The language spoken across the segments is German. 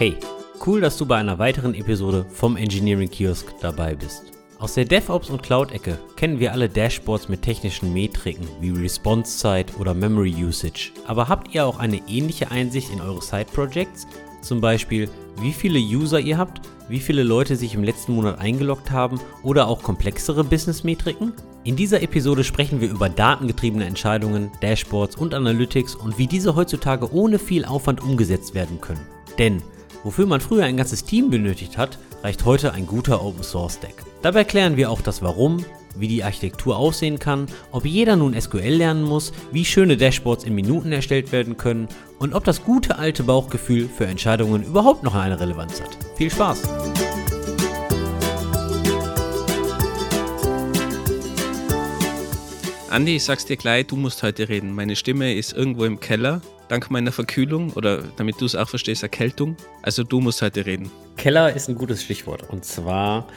Hey, cool, dass du bei einer weiteren Episode vom Engineering Kiosk dabei bist. Aus der DevOps und Cloud-Ecke kennen wir alle Dashboards mit technischen Metriken wie Response-Zeit oder Memory Usage. Aber habt ihr auch eine ähnliche Einsicht in eure Side-Projects? Zum Beispiel, wie viele User ihr habt, wie viele Leute sich im letzten Monat eingeloggt haben oder auch komplexere Business-Metriken? In dieser Episode sprechen wir über datengetriebene Entscheidungen, Dashboards und Analytics und wie diese heutzutage ohne viel Aufwand umgesetzt werden können. Denn wofür man früher ein ganzes Team benötigt hat, reicht heute ein guter Open Source Stack. Dabei klären wir auch das Warum, wie die Architektur aussehen kann, ob jeder nun SQL lernen muss, wie schöne Dashboards in Minuten erstellt werden können und ob das gute alte Bauchgefühl für Entscheidungen überhaupt noch eine Relevanz hat. Viel Spaß! Andi, ich sag's dir gleich, du musst heute reden. Meine Stimme ist irgendwo im Keller, dank meiner Verkühlung oder damit du es auch verstehst, Erkältung. Also du musst heute reden. Keller ist ein gutes Stichwort. Und zwar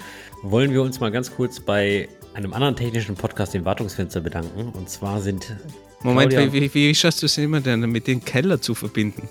wollen wir uns mal ganz kurz bei einem anderen technischen Podcast, dem Wartungsfenster, bedanken. Und zwar sind. Moment, wie, wie, wie schaffst du es immer denn, mit dem Keller zu verbinden?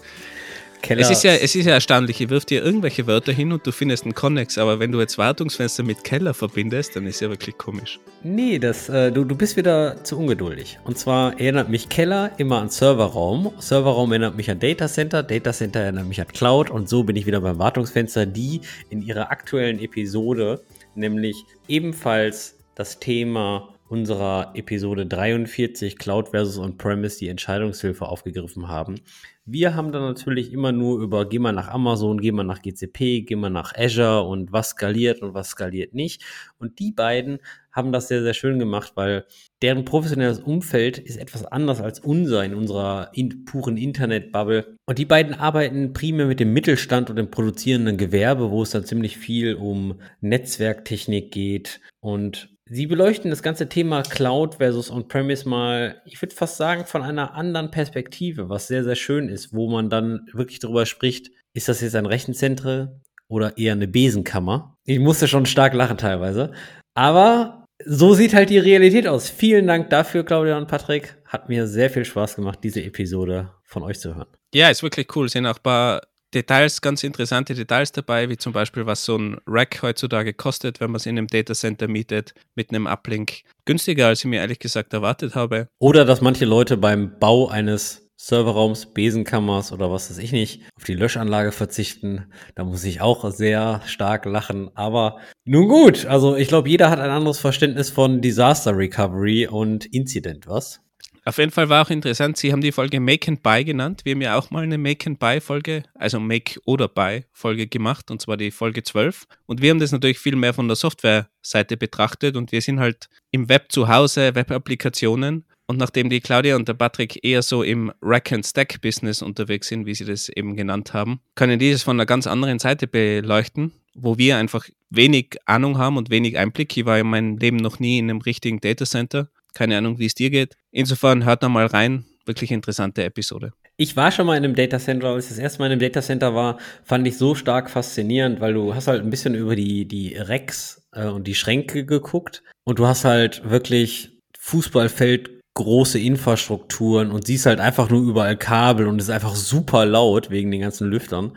Keller, Es ist, ja, es ist ja erstaunlich, ich wirf dir irgendwelche Wörter hin und du findest einen Connex, aber wenn du jetzt Wartungsfenster mit Keller verbindest, dann ist ja wirklich komisch. Nee, das, äh, du, du bist wieder zu ungeduldig. Und zwar erinnert mich Keller immer an Serverraum. Serverraum erinnert mich an Datacenter. Datacenter erinnert mich an Cloud. Und so bin ich wieder beim Wartungsfenster, die in ihrer aktuellen Episode, nämlich ebenfalls das Thema unserer Episode 43 Cloud versus On-Premise die Entscheidungshilfe aufgegriffen haben. Wir haben dann natürlich immer nur über, geh mal nach Amazon, geh mal nach GCP, geh mal nach Azure und was skaliert und was skaliert nicht. Und die beiden haben das sehr, sehr schön gemacht, weil deren professionelles Umfeld ist etwas anders als unser in unserer in, puren Internetbubble. Und die beiden arbeiten primär mit dem Mittelstand und dem produzierenden Gewerbe, wo es dann ziemlich viel um Netzwerktechnik geht und Sie beleuchten das ganze Thema Cloud versus On-Premise mal, ich würde fast sagen, von einer anderen Perspektive, was sehr, sehr schön ist, wo man dann wirklich darüber spricht, ist das jetzt ein Rechenzentrum oder eher eine Besenkammer? Ich musste schon stark lachen teilweise. Aber so sieht halt die Realität aus. Vielen Dank dafür, Claudia und Patrick. Hat mir sehr viel Spaß gemacht, diese Episode von euch zu hören. Ja, ist wirklich cool. Es sind auch ein paar Details, ganz interessante Details dabei, wie zum Beispiel, was so ein Rack heutzutage kostet, wenn man es in einem Datacenter mietet, mit einem Uplink. Günstiger, als ich mir ehrlich gesagt erwartet habe. Oder dass manche Leute beim Bau eines Serverraums, Besenkammers oder was weiß ich nicht, auf die Löschanlage verzichten. Da muss ich auch sehr stark lachen. Aber nun gut, also ich glaube, jeder hat ein anderes Verständnis von Disaster Recovery und Incident, was? Auf jeden Fall war auch interessant, Sie haben die Folge Make and Buy genannt. Wir haben ja auch mal eine Make and Buy Folge, also Make oder Buy Folge gemacht, und zwar die Folge 12. Und wir haben das natürlich viel mehr von der Software-Seite betrachtet und wir sind halt im Web zu Hause, Web-Applikationen. Und nachdem die Claudia und der Patrick eher so im Rack-and-Stack-Business unterwegs sind, wie sie das eben genannt haben, können die das von einer ganz anderen Seite beleuchten, wo wir einfach wenig Ahnung haben und wenig Einblick. Ich war in meinem Leben noch nie in einem richtigen Datacenter. Keine Ahnung, wie es dir geht. Insofern hört da mal rein. Wirklich interessante Episode. Ich war schon mal in einem Datacenter, als ich das erste Mal in einem Datacenter war, fand ich so stark faszinierend, weil du hast halt ein bisschen über die, die Racks äh, und die Schränke geguckt und du hast halt wirklich Fußballfeld große Infrastrukturen und siehst halt einfach nur überall Kabel und es ist einfach super laut wegen den ganzen Lüftern.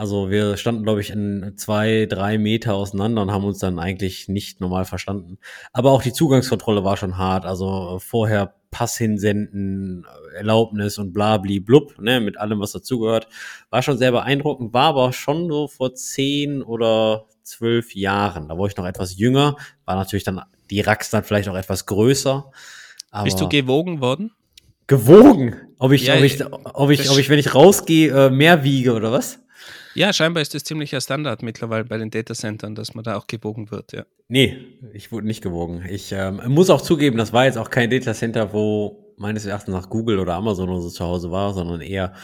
Also wir standen, glaube ich, in zwei, drei Meter auseinander und haben uns dann eigentlich nicht normal verstanden. Aber auch die Zugangskontrolle war schon hart. Also vorher Pass hinsenden, Erlaubnis und blabli blub, ne, mit allem, was dazugehört. War schon sehr beeindruckend, war aber schon so vor zehn oder zwölf Jahren. Da war ich noch etwas jünger, war natürlich dann die Racks dann vielleicht auch etwas größer. Bist du gewogen worden? gewogen? Ob ich, Ja, ob ich, ob ich, ob ich, wenn ich rausgehe, äh, mehr wiege oder was? Ja, scheinbar ist das ziemlicher Standard mittlerweile bei den Datacentern, dass man da auch gewogen wird, ja. Nee, ich wurde nicht gewogen. Ich ähm, muss auch zugeben, das war jetzt auch kein Datacenter, wo meines Erachtens nach Google oder Amazon oder so zu Hause war, sondern eher,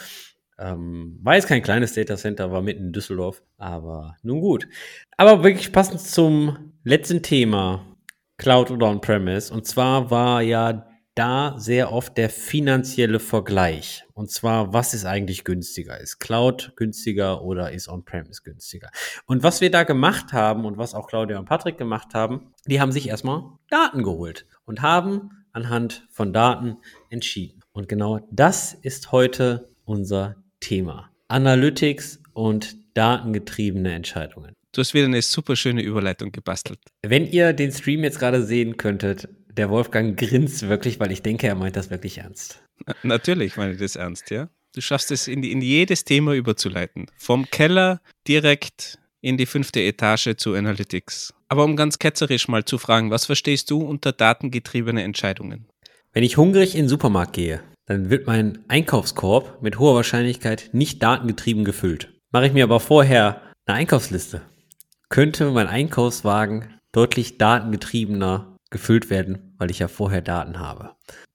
ähm, war jetzt kein kleines Datacenter, war mitten in Düsseldorf. Aber nun gut. Aber wirklich passend zum letzten Thema, Cloud oder On-Premise. Und zwar war ja da sehr oft der finanzielle Vergleich. Und zwar, was ist eigentlich günstiger? Ist Cloud günstiger oder ist On-Premise günstiger? Und was wir da gemacht haben und was auch Claudia und Patrick gemacht haben, die haben sich erstmal Daten geholt und haben anhand von Daten entschieden. Und genau das ist heute unser Thema. Analytics und datengetriebene Entscheidungen. Du hast wieder eine super schöne Überleitung gebastelt. Wenn ihr den Stream jetzt gerade sehen könntet, der Wolfgang grinst wirklich, weil ich denke, er meint das wirklich ernst. Natürlich meine ich das ernst, ja. Du schaffst es in, in jedes Thema überzuleiten. Vom Keller direkt in die fünfte Etage zu Analytics. Aber um ganz ketzerisch mal zu fragen, was verstehst du unter datengetriebene Entscheidungen? Wenn ich hungrig in den Supermarkt gehe, dann wird mein Einkaufskorb mit hoher Wahrscheinlichkeit nicht datengetrieben gefüllt. Mache ich mir aber vorher eine Einkaufsliste, könnte mein Einkaufswagen deutlich datengetriebener gefüllt werden, weil ich ja vorher Daten habe.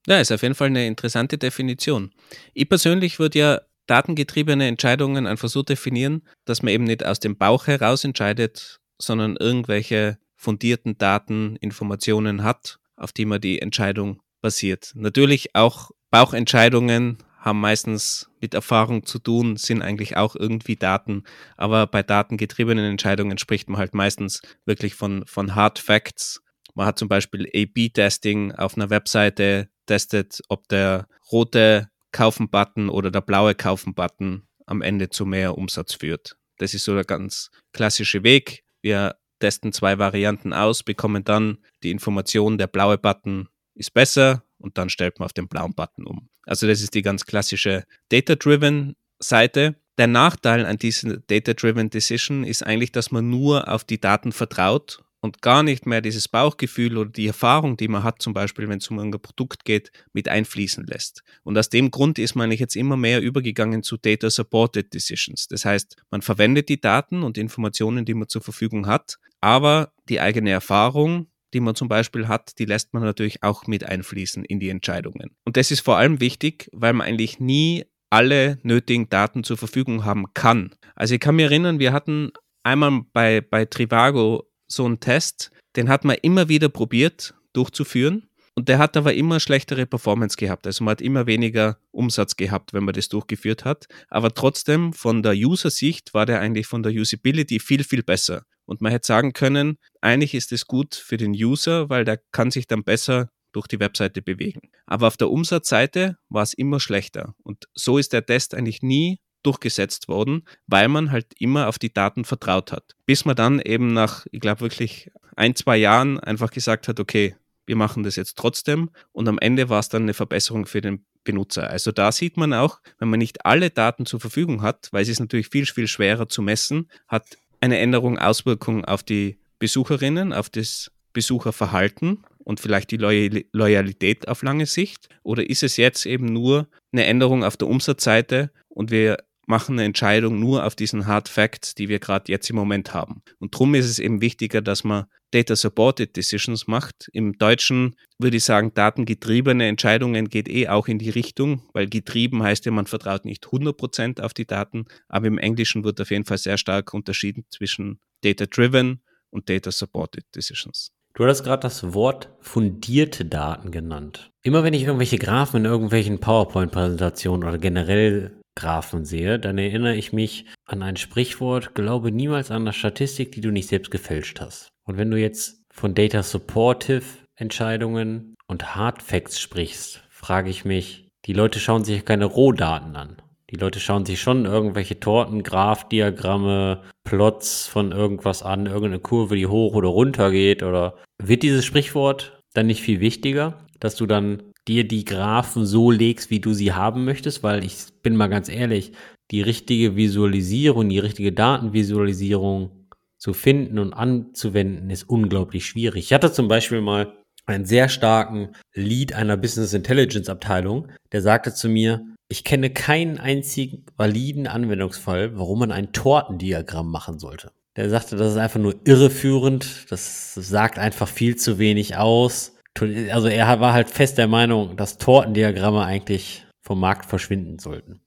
Ja, ist auf jeden Fall eine interessante Definition. Ich persönlich würde ja datengetriebene Entscheidungen einfach so definieren, dass man eben nicht aus dem Bauch heraus entscheidet, sondern irgendwelche fundierten Daten, Informationen hat, auf die man die Entscheidung basiert. Natürlich auch Bauchentscheidungen haben meistens mit Erfahrung zu tun, sind eigentlich auch irgendwie Daten, aber bei datengetriebenen Entscheidungen spricht man halt meistens wirklich von, von Hard Facts. Man hat zum Beispiel A-B-Testing auf einer Webseite, testet, ob der rote Kaufen-Button oder der blaue Kaufen-Button am Ende zu mehr Umsatz führt. Das ist so der ganz klassische Weg. Wir testen zwei Varianten aus, bekommen dann die Information, der blaue Button ist besser und dann stellt man auf den blauen Button um. Also das ist die ganz klassische Data-Driven Seite. Der Nachteil an dieser Data-Driven Decision ist eigentlich, dass man nur auf die Daten vertraut und gar nicht mehr dieses Bauchgefühl oder die Erfahrung, die man hat, zum Beispiel, wenn es um ein Produkt geht, mit einfließen lässt. Und aus dem Grund ist man jetzt immer mehr übergegangen zu Data Supported Decisions. Das heißt, man verwendet die Daten und Informationen, die man zur Verfügung hat, aber die eigene Erfahrung, die man zum Beispiel hat, die lässt man natürlich auch mit einfließen in die Entscheidungen. Und das ist vor allem wichtig, weil man eigentlich nie alle nötigen Daten zur Verfügung haben kann. Also ich kann mich erinnern, wir hatten einmal bei, bei Trivago so einen Test, den hat man immer wieder probiert durchzuführen. Und der hat aber immer schlechtere Performance gehabt. Also man hat immer weniger Umsatz gehabt, wenn man das durchgeführt hat. Aber trotzdem, von der User-Sicht war der eigentlich von der Usability viel, viel besser. Und man hätte sagen können, eigentlich ist es gut für den User, weil der kann sich dann besser durch die Webseite bewegen. Aber auf der Umsatzseite war es immer schlechter. Und so ist der Test eigentlich nie durchgesetzt worden, weil man halt immer auf die Daten vertraut hat. Bis man dann eben nach, ich glaube wirklich ein, zwei Jahren einfach gesagt hat, okay, wir machen das jetzt trotzdem und am Ende war es dann eine Verbesserung für den Benutzer. Also da sieht man auch, wenn man nicht alle Daten zur Verfügung hat, weil es ist natürlich viel, viel schwerer zu messen, hat eine Änderung Auswirkungen auf die Besucherinnen, auf das Besucherverhalten und vielleicht die Loyalität auf lange Sicht? Oder ist es jetzt eben nur eine Änderung auf der Umsatzseite und wir machen eine Entscheidung nur auf diesen Hard Facts, die wir gerade jetzt im Moment haben. Und darum ist es eben wichtiger, dass man Data Supported Decisions macht. Im Deutschen würde ich sagen, datengetriebene Entscheidungen geht eh auch in die Richtung, weil getrieben heißt ja, man vertraut nicht 100% auf die Daten, aber im Englischen wird auf jeden Fall sehr stark unterschieden zwischen Data Driven und Data Supported Decisions. Du hattest gerade das Wort fundierte Daten genannt. Immer wenn ich irgendwelche Graphen in irgendwelchen PowerPoint-Präsentationen oder generell Graphen sehe, dann erinnere ich mich an ein Sprichwort, glaube niemals an eine Statistik, die du nicht selbst gefälscht hast. Und wenn du jetzt von Data Supportive Entscheidungen und Hard Facts sprichst, frage ich mich, die Leute schauen sich keine Rohdaten an. Die Leute schauen sich schon irgendwelche Torten, Graphdiagramme, Plots von irgendwas an, irgendeine Kurve, die hoch oder runter geht oder wird dieses Sprichwort dann nicht viel wichtiger, dass du dann dir die Graphen so legst, wie du sie haben möchtest, weil ich bin mal ganz ehrlich, die richtige Visualisierung, die richtige Datenvisualisierung zu finden und anzuwenden, ist unglaublich schwierig. Ich hatte zum Beispiel mal einen sehr starken Lead einer Business Intelligence Abteilung, der sagte zu mir, ich kenne keinen einzigen validen Anwendungsfall, warum man ein Tortendiagramm machen sollte. Der sagte, das ist einfach nur irreführend, das sagt einfach viel zu wenig aus also er war halt fest der Meinung, dass Tortendiagramme eigentlich vom Markt verschwinden sollten.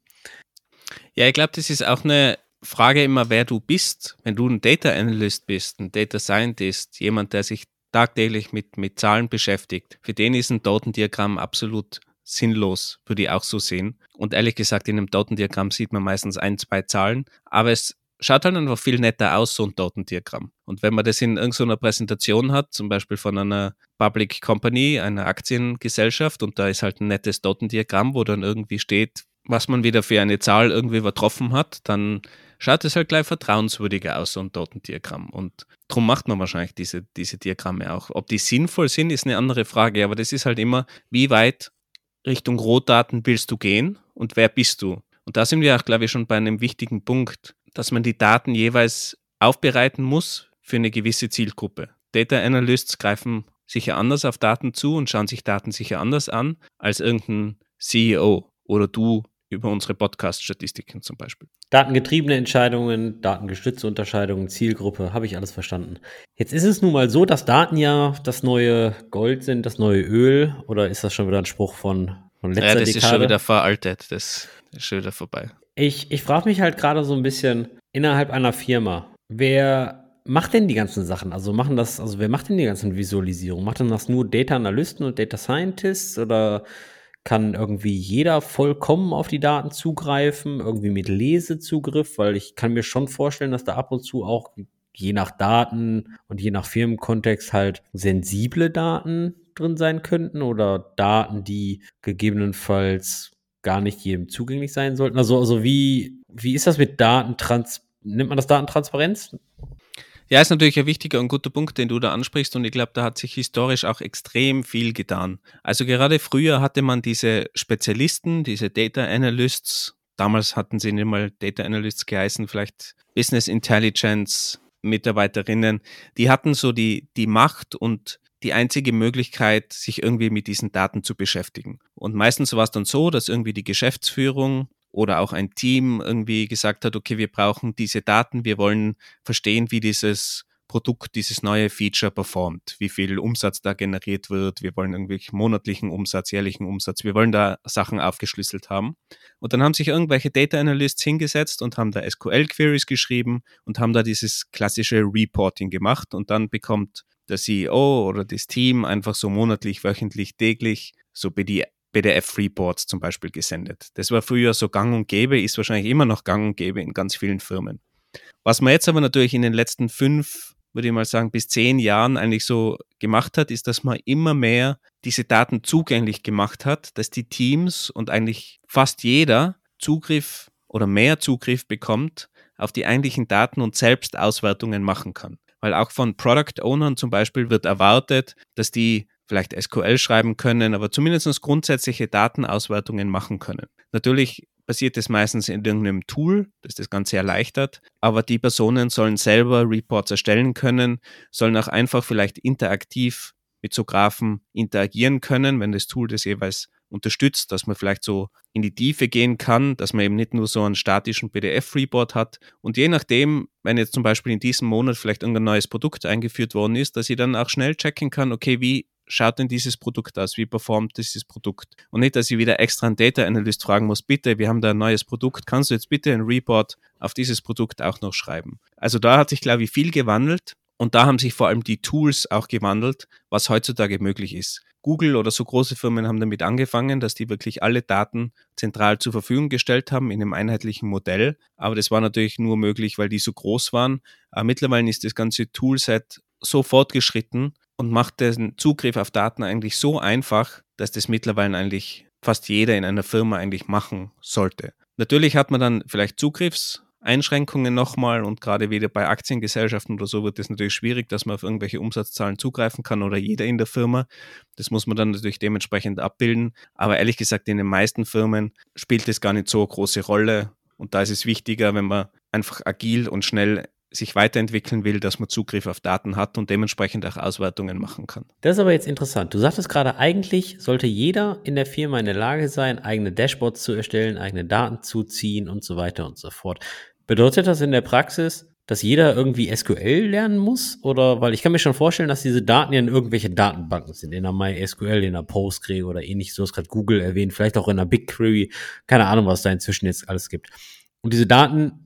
Ja, ich glaube, das ist auch eine Frage immer, wer du bist. Wenn du ein Data Analyst bist, ein Data Scientist, jemand, der sich tagtäglich mit, mit Zahlen beschäftigt, für den ist ein Tortendiagramm absolut sinnlos, würde ich auch so sehen. Und ehrlich gesagt, in einem Tortendiagramm sieht man meistens ein, zwei Zahlen, aber es schaut halt einfach viel netter aus, so ein Datendiagramm. Und wenn man das in irgendeiner Präsentation hat, zum Beispiel von einer Public Company, einer Aktiengesellschaft, und da ist halt ein nettes Datendiagramm, wo dann irgendwie steht, was man wieder für eine Zahl irgendwie übertroffen hat, dann schaut es halt gleich vertrauenswürdiger aus, so ein Datendiagramm. Und darum macht man wahrscheinlich diese, diese Diagramme auch. Ob die sinnvoll sind, ist eine andere Frage, aber das ist halt immer, wie weit Richtung Rohdaten willst du gehen und wer bist du? Und da sind wir auch, glaube ich, schon bei einem wichtigen Punkt, dass man die Daten jeweils aufbereiten muss für eine gewisse Zielgruppe. Data Analysts greifen sicher anders auf Daten zu und schauen sich Daten sicher anders an als irgendein CEO oder du über unsere Podcast-Statistiken zum Beispiel. Datengetriebene Entscheidungen, datengestützte Unterscheidungen, Zielgruppe, habe ich alles verstanden. Jetzt ist es nun mal so, dass Daten ja das neue Gold sind, das neue Öl, oder ist das schon wieder ein Spruch von, von letzter Ja, das Dekade? ist schon wieder veraltet, das ist schon wieder vorbei. Ich, ich frage mich halt gerade so ein bisschen innerhalb einer Firma, wer macht denn die ganzen Sachen? Also machen das, also wer macht denn die ganzen Visualisierungen? Macht denn das nur Data Analysten und Data Scientists oder kann irgendwie jeder vollkommen auf die Daten zugreifen, irgendwie mit Lesezugriff, weil ich kann mir schon vorstellen, dass da ab und zu auch je nach Daten und je nach Firmenkontext halt sensible Daten drin sein könnten oder Daten, die gegebenenfalls gar nicht jedem zugänglich sein sollten. Also, also wie, wie ist das mit Datentrans, nennt man das Datentransparenz? Ja, ist natürlich ein wichtiger und guter Punkt, den du da ansprichst und ich glaube, da hat sich historisch auch extrem viel getan. Also gerade früher hatte man diese Spezialisten, diese Data Analysts, damals hatten sie nicht mal Data Analysts geheißen, vielleicht Business Intelligence Mitarbeiterinnen, die hatten so die, die Macht und die einzige Möglichkeit, sich irgendwie mit diesen Daten zu beschäftigen. Und meistens war es dann so, dass irgendwie die Geschäftsführung oder auch ein Team irgendwie gesagt hat, okay, wir brauchen diese Daten, wir wollen verstehen, wie dieses Produkt, dieses neue Feature performt, wie viel Umsatz da generiert wird, wir wollen irgendwie monatlichen Umsatz, jährlichen Umsatz, wir wollen da Sachen aufgeschlüsselt haben. Und dann haben sich irgendwelche Data Analysts hingesetzt und haben da SQL-Queries geschrieben und haben da dieses klassische Reporting gemacht und dann bekommt der CEO oder das Team einfach so monatlich, wöchentlich, täglich so PDF-Reports zum Beispiel gesendet. Das war früher so gang und gäbe, ist wahrscheinlich immer noch gang und gäbe in ganz vielen Firmen. Was man jetzt aber natürlich in den letzten fünf, würde ich mal sagen, bis zehn Jahren eigentlich so gemacht hat, ist, dass man immer mehr diese Daten zugänglich gemacht hat, dass die Teams und eigentlich fast jeder Zugriff oder mehr Zugriff bekommt auf die eigentlichen Daten und selbst Auswertungen machen kann. Weil auch von Product Ownern zum Beispiel wird erwartet, dass die vielleicht SQL schreiben können, aber zumindest grundsätzliche Datenauswertungen machen können. Natürlich passiert es meistens in irgendeinem Tool, das das Ganze erleichtert, aber die Personen sollen selber Reports erstellen können, sollen auch einfach vielleicht interaktiv mit so Graphen interagieren können, wenn das Tool das jeweils unterstützt, dass man vielleicht so in die Tiefe gehen kann, dass man eben nicht nur so einen statischen PDF-Report hat. Und je nachdem, wenn jetzt zum Beispiel in diesem Monat vielleicht irgendein neues Produkt eingeführt worden ist, dass ich dann auch schnell checken kann, okay, wie schaut denn dieses Produkt aus? Wie performt dieses Produkt? Und nicht, dass ich wieder extra einen Data Analyst fragen muss, bitte, wir haben da ein neues Produkt, kannst du jetzt bitte einen Report auf dieses Produkt auch noch schreiben? Also da hat sich, glaube ich, viel gewandelt und da haben sich vor allem die Tools auch gewandelt, was heutzutage möglich ist. Google oder so große Firmen haben damit angefangen, dass die wirklich alle Daten zentral zur Verfügung gestellt haben in einem einheitlichen Modell. Aber das war natürlich nur möglich, weil die so groß waren. Aber mittlerweile ist das ganze Toolset so fortgeschritten und macht den Zugriff auf Daten eigentlich so einfach, dass das mittlerweile eigentlich fast jeder in einer Firma eigentlich machen sollte. Natürlich hat man dann vielleicht Zugriffseinschränkungen nochmal und gerade wieder bei Aktiengesellschaften oder so wird es natürlich schwierig, dass man auf irgendwelche Umsatzzahlen zugreifen kann oder jeder in der Firma. Das muss man dann natürlich dementsprechend abbilden. Aber ehrlich gesagt, in den meisten Firmen spielt es gar nicht so eine große Rolle. Und da ist es wichtiger, wenn man einfach agil und schnell sich weiterentwickeln will, dass man Zugriff auf Daten hat und dementsprechend auch Auswertungen machen kann. Das ist aber jetzt interessant. Du sagtest gerade, eigentlich sollte jeder in der Firma in der Lage sein, eigene Dashboards zu erstellen, eigene Daten zu ziehen und so weiter und so fort. Bedeutet das in der Praxis, dass jeder irgendwie SQL lernen muss? Oder, weil ich kann mir schon vorstellen, dass diese Daten ja in irgendwelche Datenbanken sind, in der MySQL, in der Postgre oder ähnlich. Du hast gerade Google erwähnt, vielleicht auch in der BigQuery. Keine Ahnung, was da inzwischen jetzt alles gibt. Und diese Daten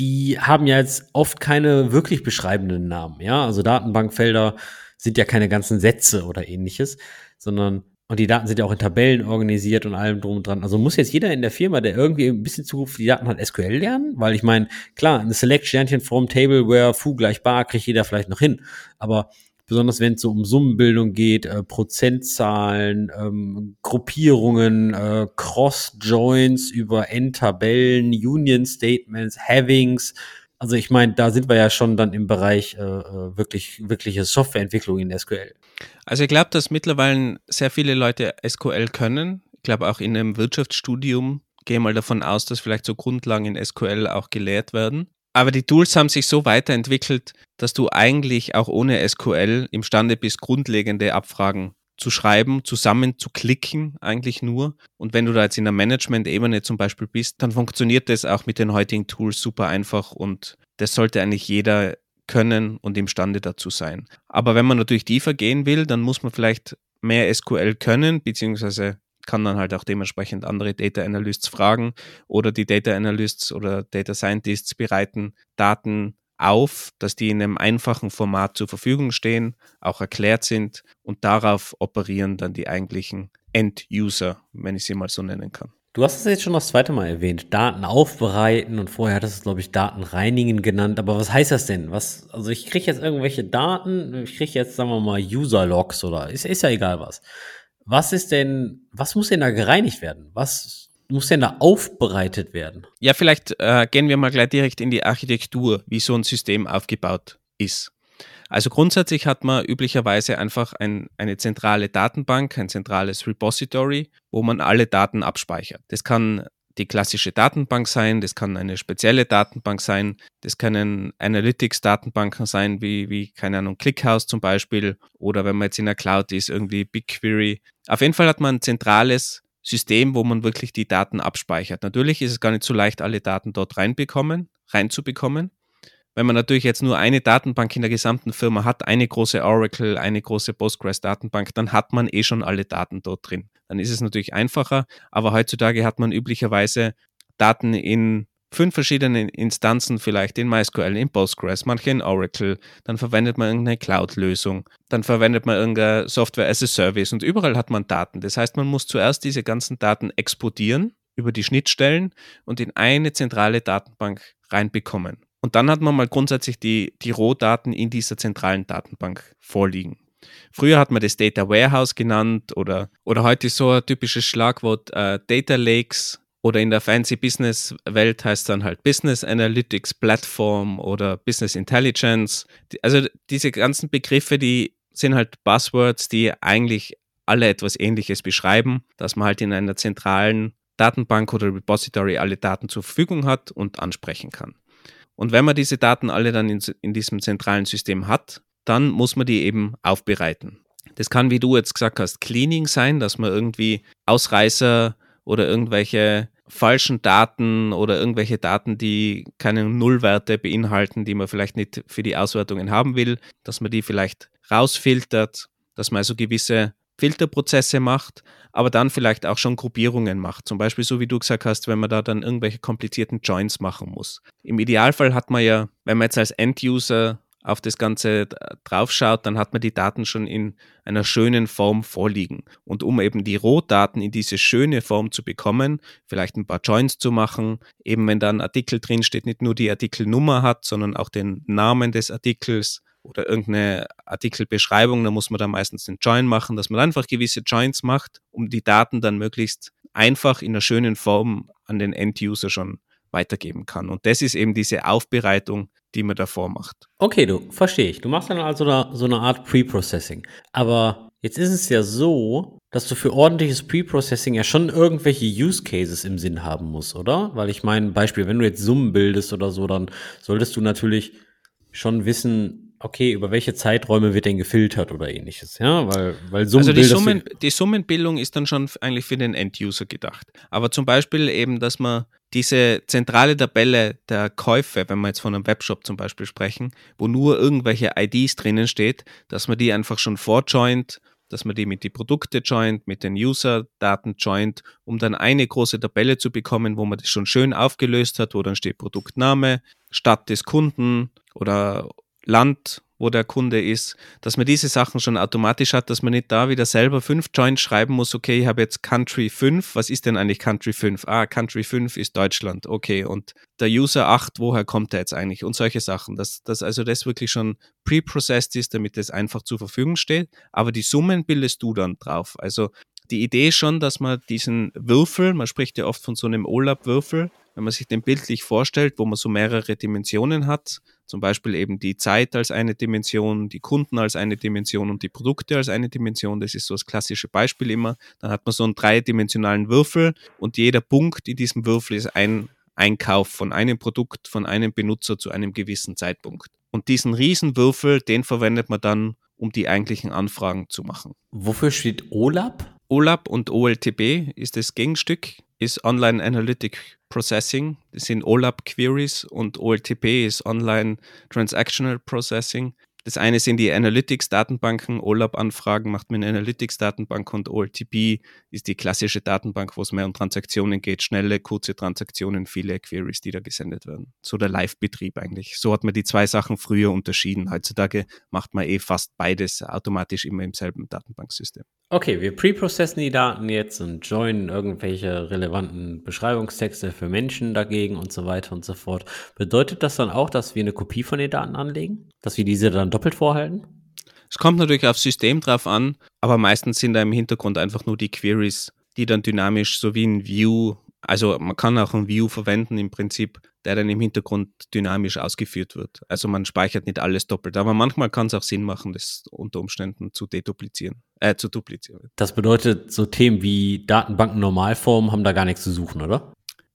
die haben ja jetzt oft keine wirklich beschreibenden Namen, ja. Also Datenbankfelder sind ja keine ganzen Sätze oder ähnliches, sondern und die Daten sind ja auch in Tabellen organisiert und allem drum und dran. Also muss jetzt jeder in der Firma, der irgendwie ein bisschen Zugriff die Daten hat, SQL lernen? Weil ich meine, klar, eine Select Sternchen from Table where foo gleich bar kriegt jeder vielleicht noch hin. Aber besonders wenn es so um Summenbildung geht, äh, Prozentzahlen, ähm, Gruppierungen, äh, Cross-Joins über Endtabellen, Union-Statements, Havings. Also ich meine, da sind wir ja schon dann im Bereich äh, äh wirklich wirkliche Softwareentwicklung in SQL. Also ich glaube, dass mittlerweile sehr viele Leute SQL können. Ich glaube auch in einem Wirtschaftsstudium gehe mal davon aus, dass vielleicht so Grundlagen in SQL auch gelehrt werden. Aber die Tools haben sich so weiterentwickelt, dass du eigentlich auch ohne SQL imstande bist, grundlegende Abfragen zu schreiben, zusammen zu klicken, eigentlich nur. Und wenn du da jetzt in der Management-Ebene zum Beispiel bist, dann funktioniert das auch mit den heutigen Tools super einfach und das sollte eigentlich jeder können und imstande dazu sein. Aber wenn man natürlich tiefer gehen will, dann muss man vielleicht mehr SQL können, beziehungsweise kann dann halt auch dementsprechend andere Data Analysts fragen oder die Data Analysts oder Data Scientists bereiten Daten auf, dass die in einem einfachen Format zur Verfügung stehen, auch erklärt sind und darauf operieren dann die eigentlichen End-User, wenn ich sie mal so nennen kann. Du hast es jetzt schon das zweite Mal erwähnt, Daten aufbereiten und vorher hattest du es, glaube ich, Daten reinigen genannt. Aber was heißt das denn? Was, also ich kriege jetzt irgendwelche Daten, ich kriege jetzt, sagen wir mal, User-Logs oder ist, ist ja egal was. Was ist denn, was muss denn da gereinigt werden? Was muss denn da aufbereitet werden? Ja, vielleicht äh, gehen wir mal gleich direkt in die Architektur, wie so ein System aufgebaut ist. Also grundsätzlich hat man üblicherweise einfach ein, eine zentrale Datenbank, ein zentrales Repository, wo man alle Daten abspeichert. Das kann die klassische Datenbank sein, das kann eine spezielle Datenbank sein, das können Analytics-Datenbanken sein, wie, wie, keine Ahnung, ClickHouse zum Beispiel, oder wenn man jetzt in der Cloud ist, irgendwie BigQuery. Auf jeden Fall hat man ein zentrales System, wo man wirklich die Daten abspeichert. Natürlich ist es gar nicht so leicht, alle Daten dort reinbekommen, reinzubekommen. Wenn man natürlich jetzt nur eine Datenbank in der gesamten Firma hat, eine große Oracle, eine große Postgres-Datenbank, dann hat man eh schon alle Daten dort drin. Dann ist es natürlich einfacher, aber heutzutage hat man üblicherweise Daten in fünf verschiedenen Instanzen, vielleicht in MySQL, in Postgres, manche in Oracle, dann verwendet man irgendeine Cloud-Lösung, dann verwendet man irgendeine Software as a Service und überall hat man Daten. Das heißt, man muss zuerst diese ganzen Daten exportieren über die Schnittstellen und in eine zentrale Datenbank reinbekommen. Und dann hat man mal grundsätzlich die, die Rohdaten in dieser zentralen Datenbank vorliegen. Früher hat man das Data Warehouse genannt oder, oder heute so ein typisches Schlagwort äh, Data Lakes oder in der Fancy Business Welt heißt dann halt Business Analytics Platform oder Business Intelligence. Also diese ganzen Begriffe, die sind halt Buzzwords, die eigentlich alle etwas Ähnliches beschreiben, dass man halt in einer zentralen Datenbank oder Repository alle Daten zur Verfügung hat und ansprechen kann. Und wenn man diese Daten alle dann in, in diesem zentralen System hat, dann muss man die eben aufbereiten. Das kann, wie du jetzt gesagt hast, Cleaning sein, dass man irgendwie Ausreißer oder irgendwelche falschen Daten oder irgendwelche Daten, die keine Nullwerte beinhalten, die man vielleicht nicht für die Auswertungen haben will, dass man die vielleicht rausfiltert, dass man also gewisse Filterprozesse macht, aber dann vielleicht auch schon Gruppierungen macht. Zum Beispiel, so wie du gesagt hast, wenn man da dann irgendwelche komplizierten Joins machen muss. Im Idealfall hat man ja, wenn man jetzt als End-User auf das Ganze draufschaut, dann hat man die Daten schon in einer schönen Form vorliegen. Und um eben die Rohdaten in diese schöne Form zu bekommen, vielleicht ein paar Joins zu machen, eben wenn da ein Artikel drin steht, nicht nur die Artikelnummer hat, sondern auch den Namen des Artikels, oder irgendeine Artikelbeschreibung, da muss man dann meistens den Join machen, dass man einfach gewisse Joins macht, um die Daten dann möglichst einfach in einer schönen Form an den End-User schon weitergeben kann. Und das ist eben diese Aufbereitung, die man davor macht. Okay, du, verstehe ich. Du machst dann also da so eine Art Pre-Processing. Aber jetzt ist es ja so, dass du für ordentliches Pre-Processing ja schon irgendwelche Use Cases im Sinn haben musst, oder? Weil ich meine, Beispiel, wenn du jetzt Summen bildest oder so, dann solltest du natürlich schon wissen, okay, über welche Zeiträume wird denn gefiltert oder ähnliches, ja, weil, weil Summen Also die, Summen, die Summenbildung ist dann schon eigentlich für den End-User gedacht. Aber zum Beispiel eben, dass man diese zentrale Tabelle der Käufe, wenn wir jetzt von einem Webshop zum Beispiel sprechen, wo nur irgendwelche IDs drinnen steht, dass man die einfach schon vorjoint, dass man die mit die Produkte joint, mit den User-Daten joint, um dann eine große Tabelle zu bekommen, wo man das schon schön aufgelöst hat, wo dann steht Produktname, Stadt des Kunden oder Land, wo der Kunde ist, dass man diese Sachen schon automatisch hat, dass man nicht da wieder selber fünf Joints schreiben muss, okay, ich habe jetzt Country 5, was ist denn eigentlich Country 5? Ah, Country 5 ist Deutschland, okay, und der User 8, woher kommt er jetzt eigentlich? Und solche Sachen, dass, dass also das wirklich schon pre-processed ist, damit das einfach zur Verfügung steht, aber die Summen bildest du dann drauf. Also die Idee schon, dass man diesen Würfel, man spricht ja oft von so einem OLAP-Würfel, wenn man sich den bildlich vorstellt, wo man so mehrere Dimensionen hat, zum Beispiel eben die Zeit als eine Dimension, die Kunden als eine Dimension und die Produkte als eine Dimension, das ist so das klassische Beispiel immer, dann hat man so einen dreidimensionalen Würfel und jeder Punkt in diesem Würfel ist ein Einkauf von einem Produkt, von einem Benutzer zu einem gewissen Zeitpunkt. Und diesen Riesenwürfel, den verwendet man dann, um die eigentlichen Anfragen zu machen. Wofür steht OLAP? OLAP und OLTB ist das Gegenstück, ist Online Analytic Processing. Das sind OLAP Queries und OLTP ist Online Transactional Processing. Das eine sind die Analytics-Datenbanken. OLAP-Anfragen macht man in Analytics-Datenbank und OLTP ist die klassische Datenbank, wo es mehr um Transaktionen geht. Schnelle, kurze Transaktionen, viele Queries, die da gesendet werden. So der Live-Betrieb eigentlich. So hat man die zwei Sachen früher unterschieden. Heutzutage macht man eh fast beides automatisch immer im selben Datenbanksystem. Okay, wir preprocessen die Daten jetzt und joinen irgendwelche relevanten Beschreibungstexte für Menschen dagegen und so weiter und so fort. Bedeutet das dann auch, dass wir eine Kopie von den Daten anlegen? Dass wir diese dann doppelt vorhalten? Es kommt natürlich aufs System drauf an, aber meistens sind da im Hintergrund einfach nur die Queries, die dann dynamisch so wie ein View, also man kann auch ein View verwenden im Prinzip, der dann im Hintergrund dynamisch ausgeführt wird. Also man speichert nicht alles doppelt, aber manchmal kann es auch Sinn machen, das unter Umständen zu deduplizieren, äh, zu duplizieren. Das bedeutet, so Themen wie Datenbanken Normalform haben da gar nichts zu suchen, oder?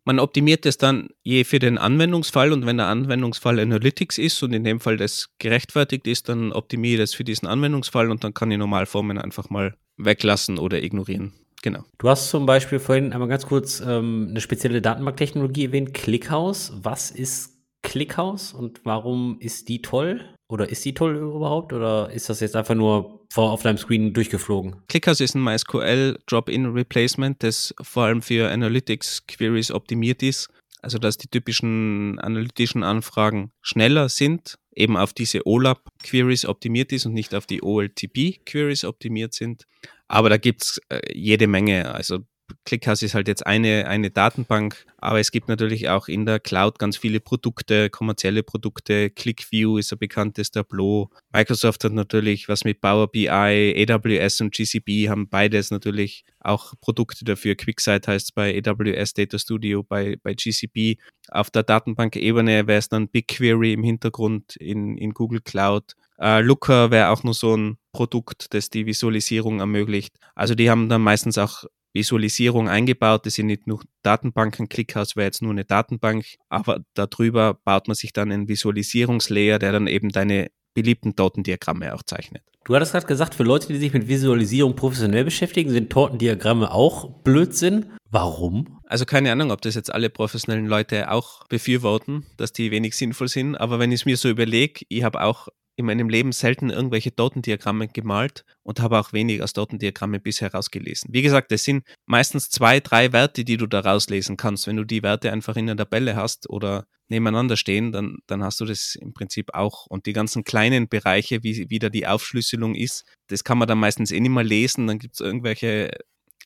Man optimiert es dann je für den Anwendungsfall und wenn der Anwendungsfall Analytics ist und in dem Fall das gerechtfertigt ist, dann optimiere ich das für diesen Anwendungsfall und dann kann ich Normalformen einfach mal weglassen oder ignorieren. Genau. Du hast zum Beispiel vorhin einmal ganz kurz ähm, eine spezielle Datenbanktechnologie erwähnt, ClickHouse. Was ist ClickHouse und warum ist die toll? Oder ist die toll überhaupt? Oder ist das jetzt einfach nur vor auf deinem Screen durchgeflogen? ClickHouse ist ein MySQL Drop-in Replacement, das vor allem für Analytics Queries optimiert ist. Also dass die typischen analytischen Anfragen schneller sind, eben auf diese OLAP Queries optimiert ist und nicht auf die OLTP Queries optimiert sind. Aber da gibt es äh, jede Menge. Also ClickHouse ist halt jetzt eine, eine Datenbank, aber es gibt natürlich auch in der Cloud ganz viele Produkte, kommerzielle Produkte. ClickView ist ein bekanntes Tableau. Microsoft hat natürlich was mit Power BI, AWS und GCP haben beides natürlich auch Produkte dafür. QuickSight heißt es bei AWS Data Studio, bei, bei GCP. Auf der Datenbankebene wäre es dann BigQuery im Hintergrund in, in Google Cloud. Uh, Looker wäre auch nur so ein Produkt, das die Visualisierung ermöglicht. Also die haben dann meistens auch Visualisierung eingebaut. Das sind nicht nur Datenbanken. ClickHouse wäre jetzt nur eine Datenbank, aber darüber baut man sich dann einen Visualisierungslayer, der dann eben deine beliebten Tortendiagramme auch zeichnet. Du hattest gerade gesagt, für Leute, die sich mit Visualisierung professionell beschäftigen, sind Tortendiagramme auch Blödsinn. Warum? Also keine Ahnung, ob das jetzt alle professionellen Leute auch befürworten, dass die wenig sinnvoll sind. Aber wenn ich es mir so überlege, ich habe auch in meinem Leben selten irgendwelche Tortendiagramme gemalt und habe auch wenig aus Tortendiagrammen bisher rausgelesen. Wie gesagt, es sind meistens zwei, drei Werte, die du da rauslesen kannst. Wenn du die Werte einfach in der Tabelle hast oder nebeneinander stehen, dann, dann hast du das im Prinzip auch. Und die ganzen kleinen Bereiche, wie, wie da die Aufschlüsselung ist, das kann man dann meistens eh nicht mehr lesen. Dann gibt es irgendwelche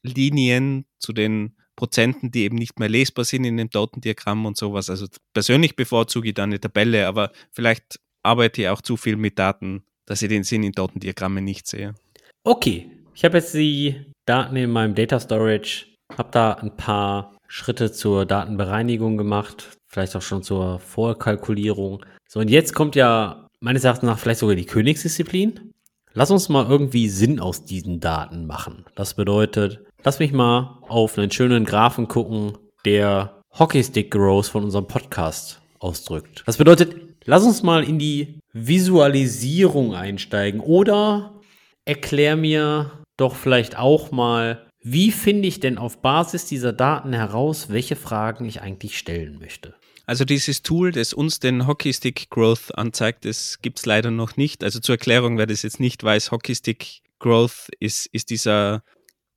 Linien zu den Prozenten, die eben nicht mehr lesbar sind in dem Tortendiagramm und sowas. Also persönlich bevorzuge ich da eine Tabelle, aber vielleicht arbeite ich auch zu viel mit Daten, dass ich den Sinn in Datendiagrammen nicht sehe. Okay, ich habe jetzt die Daten in meinem Data Storage, habe da ein paar Schritte zur Datenbereinigung gemacht, vielleicht auch schon zur Vorkalkulierung. So, und jetzt kommt ja meines Erachtens nach vielleicht sogar die Königsdisziplin. Lass uns mal irgendwie Sinn aus diesen Daten machen. Das bedeutet, lass mich mal auf einen schönen Graphen gucken, der Hockeystick Growth von unserem Podcast ausdrückt. Das bedeutet, Lass uns mal in die Visualisierung einsteigen oder erklär mir doch vielleicht auch mal, wie finde ich denn auf Basis dieser Daten heraus, welche Fragen ich eigentlich stellen möchte? Also dieses Tool, das uns den Hockeystick Growth anzeigt, das gibt es leider noch nicht. Also zur Erklärung, wer das jetzt nicht weiß, Hockeystick Growth ist, ist dieser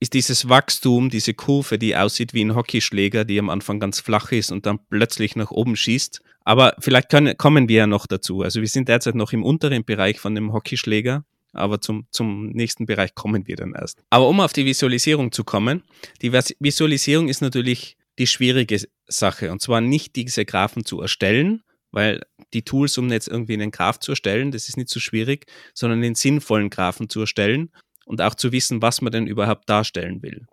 ist dieses Wachstum, diese Kurve, die aussieht wie ein Hockeyschläger, die am Anfang ganz flach ist und dann plötzlich nach oben schießt. Aber vielleicht können, kommen wir ja noch dazu. Also wir sind derzeit noch im unteren Bereich von dem Hockeyschläger, aber zum, zum nächsten Bereich kommen wir dann erst. Aber um auf die Visualisierung zu kommen, die Visualisierung ist natürlich die schwierige Sache. Und zwar nicht diese Graphen zu erstellen, weil die Tools, um jetzt irgendwie einen Graph zu erstellen, das ist nicht so schwierig, sondern den sinnvollen Graphen zu erstellen und auch zu wissen, was man denn überhaupt darstellen will.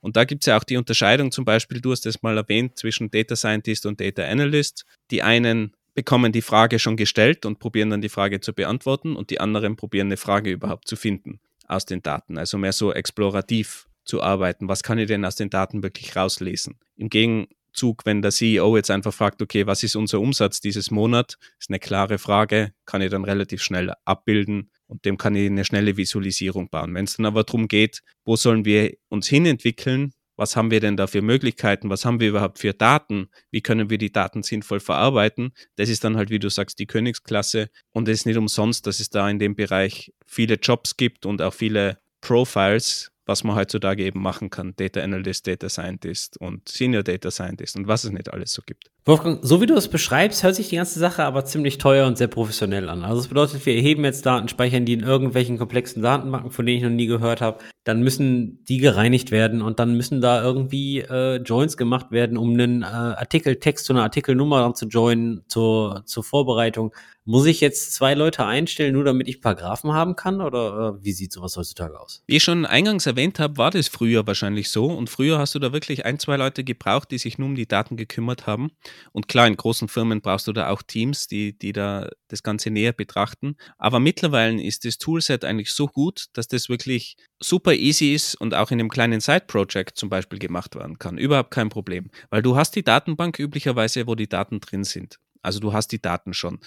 Und da gibt es ja auch die Unterscheidung, zum Beispiel, du hast es mal erwähnt, zwischen Data Scientist und Data Analyst. Die einen bekommen die Frage schon gestellt und probieren dann die Frage zu beantworten und die anderen probieren eine Frage überhaupt zu finden aus den Daten. Also mehr so explorativ zu arbeiten. Was kann ich denn aus den Daten wirklich rauslesen? Im Gegenzug, wenn der CEO jetzt einfach fragt, okay, was ist unser Umsatz dieses Monat? Ist eine klare Frage, kann ich dann relativ schnell abbilden und dem kann ich eine schnelle Visualisierung bauen. Wenn es dann aber darum geht, wo sollen wir uns hinentwickeln, was haben wir denn da für Möglichkeiten, was haben wir überhaupt für Daten, wie können wir die Daten sinnvoll verarbeiten, das ist dann halt, wie du sagst, die Königsklasse und es ist nicht umsonst, dass es da in dem Bereich viele Jobs gibt und auch viele Profiles, was man heutzutage eben machen kann. Data Analyst, Data Scientist und Senior Data Scientist und was es nicht alles so gibt. Wolfgang, so wie du es beschreibst, hört sich die ganze Sache aber ziemlich teuer und sehr professionell an. Also das bedeutet, wir erheben jetzt Daten, speichern die in irgendwelchen komplexen Datenbanken, von denen ich noch nie gehört habe. Dann müssen die gereinigt werden und dann müssen da irgendwie äh, Joins gemacht werden, um einen äh, Artikeltext zu einer Artikelnummer dann zu joinen zur, zur Vorbereitung. Muss ich jetzt zwei Leute einstellen, nur damit ich ein paar Graphen haben kann? Oder äh, wie sieht sowas heutzutage aus? Wie ich schon eingangs erwähnt habe, war das früher wahrscheinlich so. Und früher hast du da wirklich ein, zwei Leute gebraucht, die sich nur um die Daten gekümmert haben. Und klar, in großen Firmen brauchst du da auch Teams, die, die da das Ganze näher betrachten. Aber mittlerweile ist das Toolset eigentlich so gut, dass das wirklich super easy ist und auch in einem kleinen Side-Project zum Beispiel gemacht werden kann. Überhaupt kein Problem. Weil du hast die Datenbank üblicherweise, wo die Daten drin sind. Also du hast die Daten schon.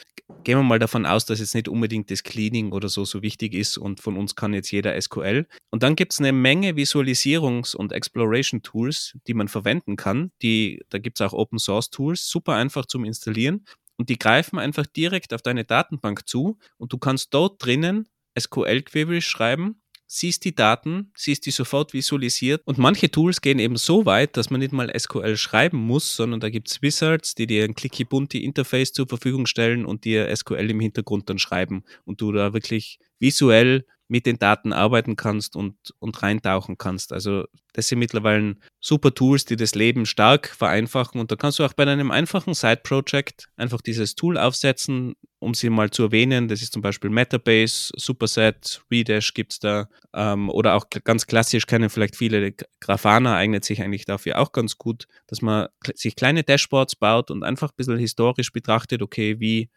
Gehen wir mal davon aus, dass jetzt nicht unbedingt das Cleaning oder so so wichtig ist und von uns kann jetzt jeder SQL. Und dann gibt es eine Menge Visualisierungs- und Exploration-Tools, die man verwenden kann. Die, da gibt es auch Open-Source-Tools, super einfach zum Installieren. Und die greifen einfach direkt auf deine Datenbank zu und du kannst dort drinnen SQL-Queries schreiben siehst die Daten, siehst die sofort visualisiert und manche Tools gehen eben so weit, dass man nicht mal SQL schreiben muss, sondern da gibt es Wizards, die dir ein Clicky-Bunty-Interface zur Verfügung stellen und dir SQL im Hintergrund dann schreiben und du da wirklich visuell mit den Daten arbeiten kannst und, und reintauchen kannst. Also das sind mittlerweile super Tools, die das Leben stark vereinfachen und da kannst du auch bei einem einfachen Side-Project einfach dieses Tool aufsetzen, um sie mal zu erwähnen. Das ist zum Beispiel Metabase, Superset, Redash gibt es da ähm, oder auch ganz klassisch kennen vielleicht viele, Grafana eignet sich eigentlich dafür auch ganz gut, dass man sich kleine Dashboards baut und einfach ein bisschen historisch betrachtet, okay, wie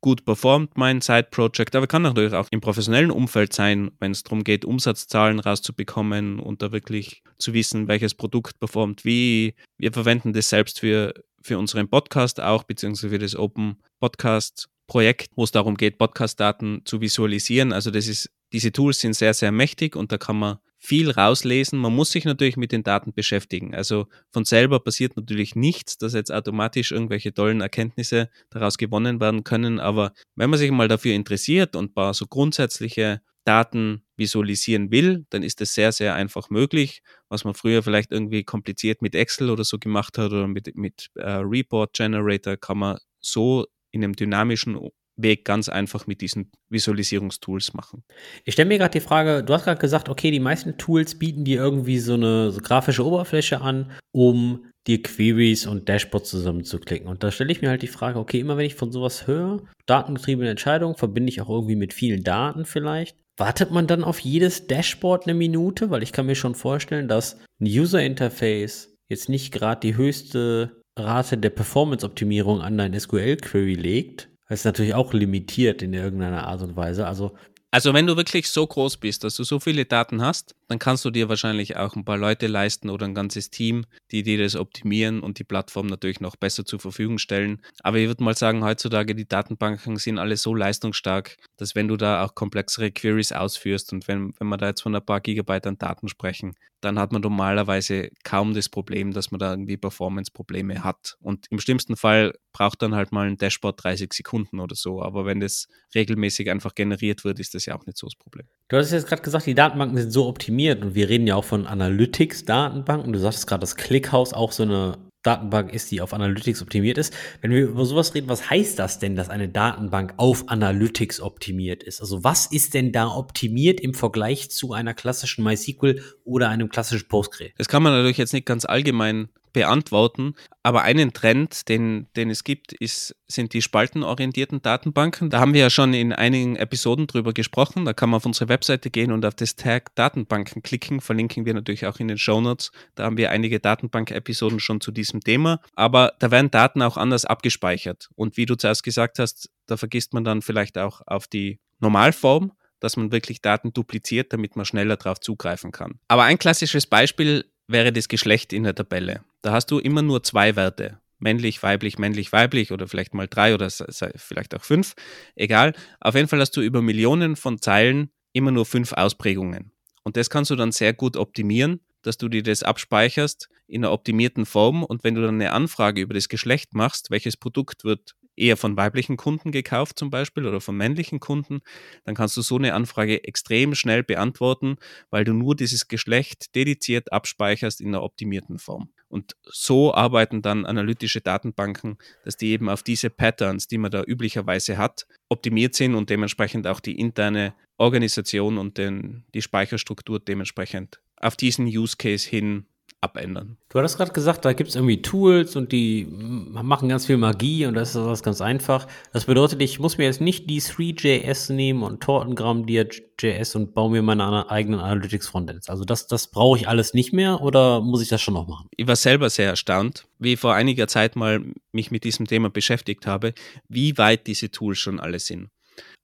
gut performt mein Side-Project, aber kann natürlich auch im professionellen Umfeld sein, wenn es darum geht, Umsatzzahlen rauszubekommen und da wirklich zu wissen, welches Produkt performt wie. Wir verwenden das selbst für, für unseren Podcast auch, beziehungsweise für das Open Podcast Projekt, wo es darum geht, Podcast-Daten zu visualisieren. Also das ist, diese Tools sind sehr, sehr mächtig und da kann man viel rauslesen. Man muss sich natürlich mit den Daten beschäftigen. Also von selber passiert natürlich nichts, dass jetzt automatisch irgendwelche tollen Erkenntnisse daraus gewonnen werden können. Aber wenn man sich mal dafür interessiert und paar so grundsätzliche Daten visualisieren will, dann ist das sehr, sehr einfach möglich. Was man früher vielleicht irgendwie kompliziert mit Excel oder so gemacht hat oder mit, mit äh, Report Generator, kann man so in einem dynamischen Weg ganz einfach mit diesen Visualisierungstools machen. Ich stelle mir gerade die Frage, du hast gerade gesagt, okay, die meisten Tools bieten dir irgendwie so eine so grafische Oberfläche an, um dir Queries und Dashboards zusammenzuklicken. Und da stelle ich mir halt die Frage, okay, immer wenn ich von sowas höre, datengetriebene Entscheidungen, verbinde ich auch irgendwie mit vielen Daten vielleicht. Wartet man dann auf jedes Dashboard eine Minute? Weil ich kann mir schon vorstellen, dass ein User Interface jetzt nicht gerade die höchste Rate der Performance-Optimierung an dein SQL-Query legt, ist natürlich auch limitiert in irgendeiner Art und Weise. Also also wenn du wirklich so groß bist, dass du so viele Daten hast, dann kannst du dir wahrscheinlich auch ein paar Leute leisten oder ein ganzes Team, die dir das optimieren und die Plattform natürlich noch besser zur Verfügung stellen. Aber ich würde mal sagen, heutzutage die Datenbanken sind alle so leistungsstark, dass wenn du da auch komplexere Queries ausführst und wenn, wenn wir da jetzt von ein paar Gigabyte an Daten sprechen, dann hat man normalerweise kaum das Problem, dass man da irgendwie Performance-Probleme hat. Und im schlimmsten Fall braucht dann halt mal ein Dashboard 30 Sekunden oder so. Aber wenn das regelmäßig einfach generiert wird, ist das ja auch nicht so das Problem. Du hast jetzt gerade gesagt, die Datenbanken sind so optimiert und wir reden ja auch von Analytics-Datenbanken. Du sagst gerade, dass ClickHouse auch so eine Datenbank ist, die auf Analytics optimiert ist. Wenn wir über sowas reden, was heißt das denn, dass eine Datenbank auf Analytics optimiert ist? Also was ist denn da optimiert im Vergleich zu einer klassischen MySQL oder einem klassischen Postgre? Das kann man natürlich jetzt nicht ganz allgemein beantworten. Aber einen Trend, den, den es gibt, ist, sind die spaltenorientierten Datenbanken. Da haben wir ja schon in einigen Episoden drüber gesprochen. Da kann man auf unsere Webseite gehen und auf das Tag Datenbanken klicken. Verlinken wir natürlich auch in den Show Notes. Da haben wir einige Datenbank-Episoden schon zu diesem Thema. Aber da werden Daten auch anders abgespeichert. Und wie du zuerst gesagt hast, da vergisst man dann vielleicht auch auf die Normalform dass man wirklich Daten dupliziert, damit man schneller darauf zugreifen kann. Aber ein klassisches Beispiel wäre das Geschlecht in der Tabelle. Da hast du immer nur zwei Werte. Männlich, weiblich, männlich, weiblich oder vielleicht mal drei oder vielleicht auch fünf. Egal. Auf jeden Fall hast du über Millionen von Zeilen immer nur fünf Ausprägungen. Und das kannst du dann sehr gut optimieren, dass du dir das abspeicherst in einer optimierten Form. Und wenn du dann eine Anfrage über das Geschlecht machst, welches Produkt wird eher von weiblichen Kunden gekauft zum Beispiel oder von männlichen Kunden, dann kannst du so eine Anfrage extrem schnell beantworten, weil du nur dieses Geschlecht dediziert abspeicherst in einer optimierten Form. Und so arbeiten dann analytische Datenbanken, dass die eben auf diese Patterns, die man da üblicherweise hat, optimiert sind und dementsprechend auch die interne Organisation und den, die Speicherstruktur dementsprechend auf diesen Use Case hin abändern. Du hattest gerade gesagt, da gibt es irgendwie Tools und die machen ganz viel Magie und das ist das ganz einfach. Das bedeutet, ich muss mir jetzt nicht die 3JS nehmen und Tortengramm.js und baue mir meine eigenen Analytics-Frontends. Also das, das brauche ich alles nicht mehr oder muss ich das schon noch machen? Ich war selber sehr erstaunt, wie ich vor einiger Zeit mal mich mit diesem Thema beschäftigt habe, wie weit diese Tools schon alle sind.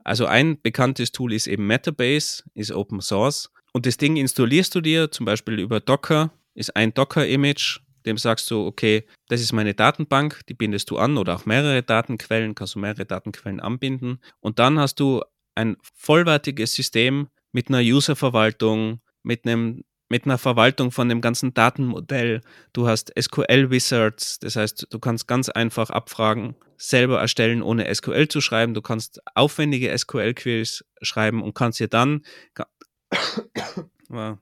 Also ein bekanntes Tool ist eben Metabase, ist Open Source. Und das Ding installierst du dir zum Beispiel über Docker ist ein Docker-Image, dem sagst du, okay, das ist meine Datenbank, die bindest du an oder auch mehrere Datenquellen, kannst du mehrere Datenquellen anbinden. Und dann hast du ein vollwertiges System mit einer User-Verwaltung, mit einem mit einer Verwaltung von dem ganzen Datenmodell. Du hast SQL-Wizards, das heißt, du kannst ganz einfach Abfragen selber erstellen, ohne SQL zu schreiben. Du kannst aufwendige SQL-Queries schreiben und kannst dir dann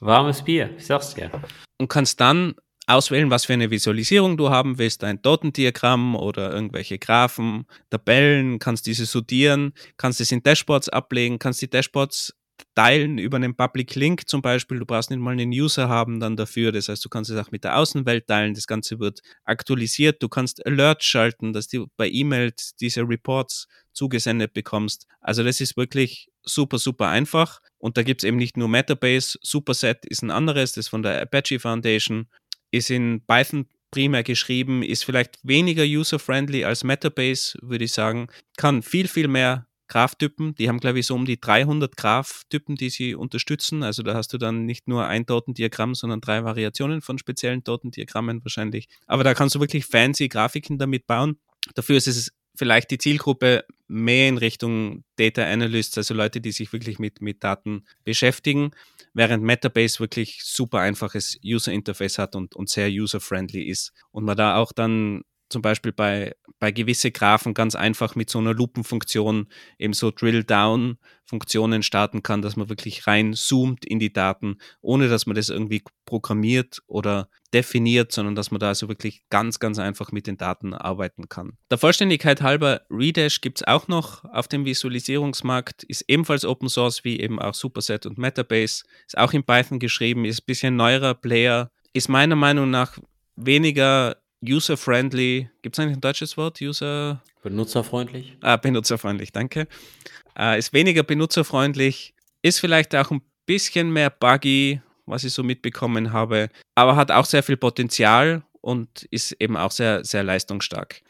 Warmes Bier, ich sag's dir. Und kannst dann auswählen, was für eine Visualisierung du haben willst, ein Datendiagramm oder irgendwelche Graphen, Tabellen, kannst diese sortieren, kannst es in Dashboards ablegen, kannst die Dashboards teilen über einen Public Link zum Beispiel. Du brauchst nicht mal einen User haben dann dafür. Das heißt, du kannst es auch mit der Außenwelt teilen. Das Ganze wird aktualisiert. Du kannst Alerts schalten, dass du bei E-Mails diese Reports zugesendet bekommst. Also das ist wirklich super, super einfach. Und da gibt es eben nicht nur Metabase, Superset ist ein anderes, das ist von der Apache Foundation, ist in Python primär geschrieben, ist vielleicht weniger user-friendly als Metabase, würde ich sagen, kann viel, viel mehr Graph-Typen. Die haben, glaube ich, so um die 300 Graph-Typen, die sie unterstützen. Also da hast du dann nicht nur ein Datendiagramm, sondern drei Variationen von speziellen Datendiagrammen wahrscheinlich. Aber da kannst du wirklich fancy Grafiken damit bauen. Dafür ist es vielleicht die Zielgruppe mehr in Richtung Data Analysts, also Leute, die sich wirklich mit, mit Daten beschäftigen, während Metabase wirklich super einfaches User Interface hat und, und sehr user-friendly ist. Und man da auch dann zum Beispiel bei, bei gewisse Graphen ganz einfach mit so einer Lupenfunktion eben so Drill-Down-Funktionen starten kann, dass man wirklich rein zoomt in die Daten, ohne dass man das irgendwie programmiert oder definiert, sondern dass man da also wirklich ganz, ganz einfach mit den Daten arbeiten kann. Der Vollständigkeit halber, Redash gibt es auch noch auf dem Visualisierungsmarkt, ist ebenfalls Open Source wie eben auch Superset und Metabase, ist auch in Python geschrieben, ist ein bisschen neuerer Player, ist meiner Meinung nach weniger user-friendly. Gibt es eigentlich ein deutsches Wort? User. Benutzerfreundlich? Ah, benutzerfreundlich, danke. Äh, ist weniger benutzerfreundlich, ist vielleicht auch ein bisschen mehr buggy, was ich so mitbekommen habe, aber hat auch sehr viel Potenzial und ist eben auch sehr, sehr leistungsstark.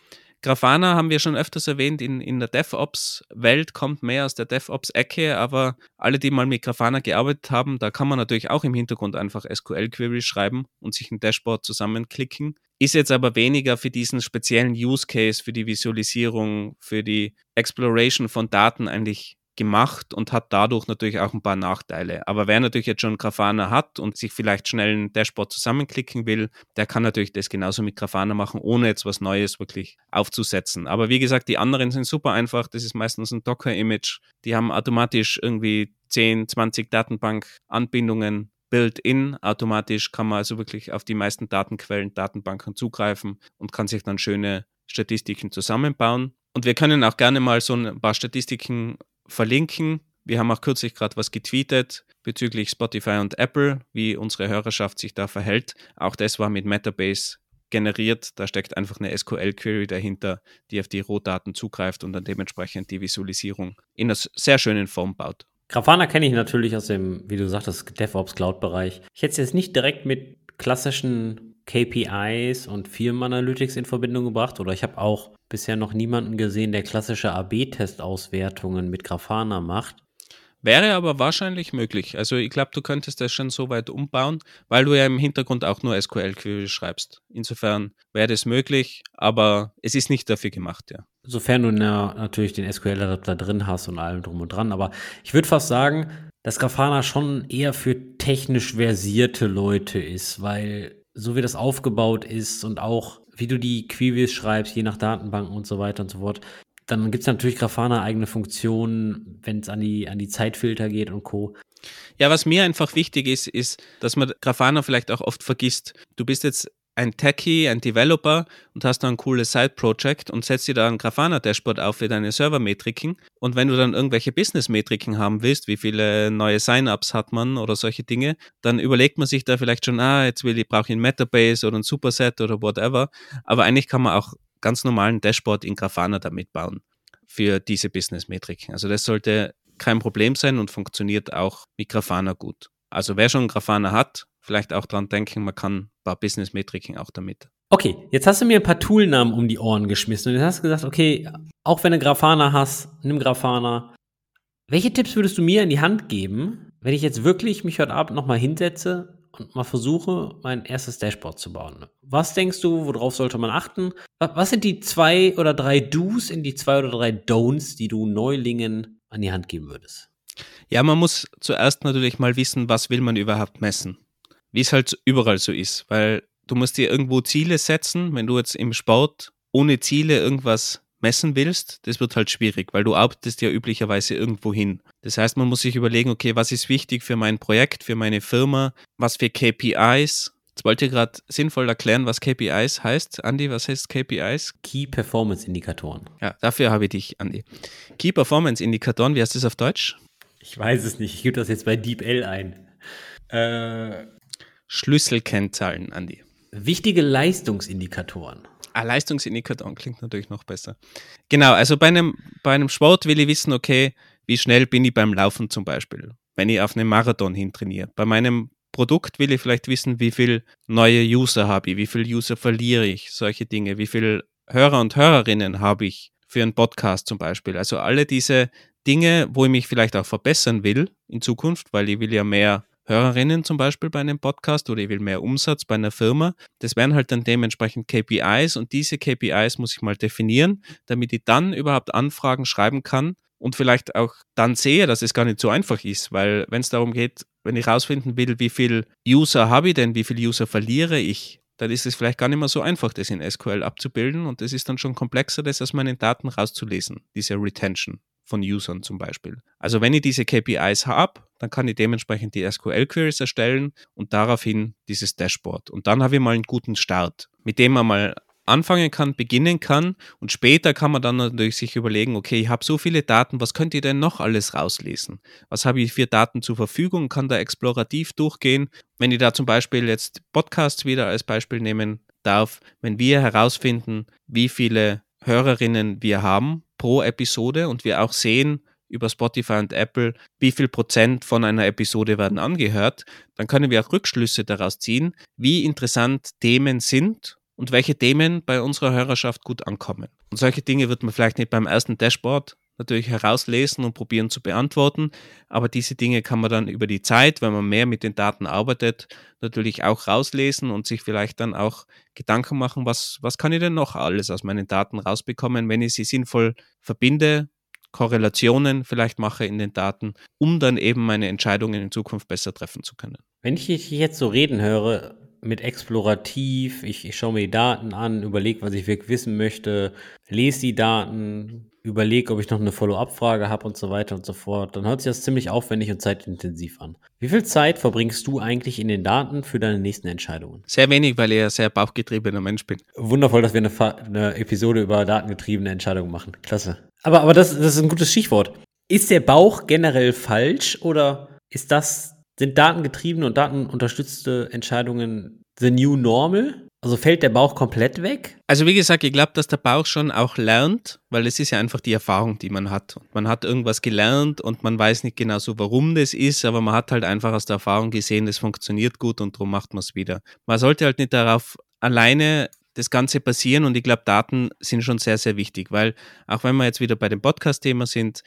Grafana haben wir schon öfters erwähnt, in, in der DevOps-Welt kommt mehr aus der DevOps-Ecke, aber alle, die mal mit Grafana gearbeitet haben, da kann man natürlich auch im Hintergrund einfach SQL-Queries schreiben und sich ein Dashboard zusammenklicken. Ist jetzt aber weniger für diesen speziellen Use Case, für die Visualisierung, für die Exploration von Daten eigentlich gemacht und hat dadurch natürlich auch ein paar Nachteile. Aber wer natürlich jetzt schon Grafana hat und sich vielleicht schnell ein Dashboard zusammenklicken will, der kann natürlich das genauso mit Grafana machen, ohne jetzt was Neues wirklich aufzusetzen. Aber wie gesagt, die anderen sind super einfach. Das ist meistens ein Docker-Image. Die haben automatisch irgendwie 10, 20 Datenbank-Anbindungen built-in. Automatisch kann man also wirklich auf die meisten Datenquellen, Datenbanken zugreifen und kann sich dann schöne Statistiken zusammenbauen. Und wir können auch gerne mal so ein paar Statistiken verlinken. Wir haben auch kürzlich gerade was getweetet bezüglich Spotify und Apple, wie unsere Hörerschaft sich da verhält. Auch das war mit Metabase generiert. Da steckt einfach eine SQL-Query dahinter, die auf die Rohdaten zugreift und dann dementsprechend die Visualisierung in einer sehr schönen Form baut. Grafana kenne ich natürlich aus dem, wie du sagtest, DevOps Cloud-Bereich. Ich hätte es jetzt nicht direkt mit klassischen KPIs und Firmenanalytics in Verbindung gebracht oder ich habe auch bisher noch niemanden gesehen, der klassische AB-Test-Auswertungen mit Grafana macht. Wäre aber wahrscheinlich möglich. Also ich glaube, du könntest das schon so weit umbauen, weil du ja im Hintergrund auch nur SQL-Query schreibst. Insofern wäre das möglich, aber es ist nicht dafür gemacht, ja. Sofern du na, natürlich den SQL-Adapter drin hast und allem drum und dran. Aber ich würde fast sagen, dass Grafana schon eher für technisch versierte Leute ist, weil so wie das aufgebaut ist und auch wie du die Queries schreibst, je nach Datenbanken und so weiter und so fort, dann gibt es natürlich Grafana eigene Funktionen, wenn es an die, an die Zeitfilter geht und Co. Ja, was mir einfach wichtig ist, ist, dass man Grafana vielleicht auch oft vergisst. Du bist jetzt ein Techie, ein Developer und hast da ein cooles Side-Project und setzt dir da ein Grafana-Dashboard auf für deine Server-Metriken. Und wenn du dann irgendwelche Business-Metriken haben willst, wie viele neue Sign-ups hat man oder solche Dinge, dann überlegt man sich da vielleicht schon, ah, jetzt will ich, brauche ich ein Metabase oder ein Superset oder whatever. Aber eigentlich kann man auch ganz normalen Dashboard in Grafana damit bauen für diese Business-Metriken. Also das sollte kein Problem sein und funktioniert auch mit Grafana gut. Also wer schon Grafana hat, vielleicht auch dran denken, man kann ein paar Business-Metriken auch damit. Okay, jetzt hast du mir ein paar Toolnamen um die Ohren geschmissen und jetzt hast du gesagt, okay, auch wenn du Grafana hast, nimm Grafana. Welche Tipps würdest du mir in die Hand geben, wenn ich jetzt wirklich mich heute Abend nochmal hinsetze und mal versuche, mein erstes Dashboard zu bauen? Was denkst du, worauf sollte man achten? Was sind die zwei oder drei Do's in die zwei oder drei Don'ts, die du Neulingen an die Hand geben würdest? Ja, man muss zuerst natürlich mal wissen, was will man überhaupt messen wie es halt überall so ist, weil du musst dir irgendwo Ziele setzen, wenn du jetzt im Sport ohne Ziele irgendwas messen willst, das wird halt schwierig, weil du arbeitest ja üblicherweise irgendwo hin. Das heißt, man muss sich überlegen, okay, was ist wichtig für mein Projekt, für meine Firma, was für KPIs. Jetzt wollt ihr gerade sinnvoll erklären, was KPIs heißt. Andi, was heißt KPIs? Key Performance Indikatoren. Ja, dafür habe ich dich, Andi. Key Performance Indikatoren, wie heißt das auf Deutsch? Ich weiß es nicht. Ich gebe das jetzt bei DeepL ein. Äh, Schlüsselkennzahlen, Andi? Wichtige Leistungsindikatoren. Ah, Leistungsindikatoren klingt natürlich noch besser. Genau, also bei einem, bei einem Sport will ich wissen, okay, wie schnell bin ich beim Laufen zum Beispiel, wenn ich auf einen Marathon hin trainiere. Bei meinem Produkt will ich vielleicht wissen, wie viele neue User habe ich, wie viele User verliere ich, solche Dinge, wie viele Hörer und Hörerinnen habe ich für einen Podcast zum Beispiel. Also alle diese Dinge, wo ich mich vielleicht auch verbessern will in Zukunft, weil ich will ja mehr Hörerinnen zum Beispiel bei einem Podcast oder ich will mehr Umsatz bei einer Firma. Das wären halt dann dementsprechend KPIs und diese KPIs muss ich mal definieren, damit ich dann überhaupt Anfragen schreiben kann und vielleicht auch dann sehe, dass es gar nicht so einfach ist, weil wenn es darum geht, wenn ich rausfinden will, wie viel User habe ich denn, wie viele User verliere ich, dann ist es vielleicht gar nicht mehr so einfach, das in SQL abzubilden und es ist dann schon komplexer, das aus meinen Daten rauszulesen, diese Retention von Usern zum Beispiel. Also wenn ich diese KPIs habe, dann kann ich dementsprechend die SQL-Queries erstellen und daraufhin dieses Dashboard. Und dann habe ich mal einen guten Start, mit dem man mal anfangen kann, beginnen kann und später kann man dann natürlich sich überlegen, okay, ich habe so viele Daten, was könnt ihr denn noch alles rauslesen? Was habe ich für Daten zur Verfügung? Kann da explorativ durchgehen? Wenn ich da zum Beispiel jetzt Podcasts wieder als Beispiel nehmen darf, wenn wir herausfinden, wie viele Hörerinnen wir haben pro Episode und wir auch sehen über Spotify und Apple, wie viel Prozent von einer Episode werden angehört, dann können wir auch Rückschlüsse daraus ziehen, wie interessant Themen sind und welche Themen bei unserer Hörerschaft gut ankommen. Und solche Dinge wird man vielleicht nicht beim ersten Dashboard natürlich herauslesen und probieren zu beantworten. Aber diese Dinge kann man dann über die Zeit, wenn man mehr mit den Daten arbeitet, natürlich auch rauslesen und sich vielleicht dann auch Gedanken machen, was, was kann ich denn noch alles aus meinen Daten rausbekommen, wenn ich sie sinnvoll verbinde, Korrelationen vielleicht mache in den Daten, um dann eben meine Entscheidungen in Zukunft besser treffen zu können. Wenn ich dich jetzt so reden höre, mit explorativ, ich, ich schaue mir die Daten an, überlege, was ich wirklich wissen möchte, lese die Daten, überlege, ob ich noch eine Follow-up-Frage habe und so weiter und so fort, dann hört sich das ziemlich aufwendig und zeitintensiv an. Wie viel Zeit verbringst du eigentlich in den Daten für deine nächsten Entscheidungen? Sehr wenig, weil ich ein sehr bauchgetriebener Mensch bin. Wundervoll, dass wir eine, eine Episode über datengetriebene Entscheidungen machen. Klasse. Aber, aber das, das ist ein gutes Stichwort. Ist der Bauch generell falsch oder ist das, sind datengetriebene und datenunterstützte Entscheidungen the new normal? Also fällt der Bauch komplett weg? Also wie gesagt, ich glaube, dass der Bauch schon auch lernt, weil es ist ja einfach die Erfahrung, die man hat. Man hat irgendwas gelernt und man weiß nicht genau so, warum das ist, aber man hat halt einfach aus der Erfahrung gesehen, das funktioniert gut und darum macht man es wieder. Man sollte halt nicht darauf alleine das Ganze basieren und ich glaube, Daten sind schon sehr, sehr wichtig, weil auch wenn wir jetzt wieder bei dem Podcast-Thema sind,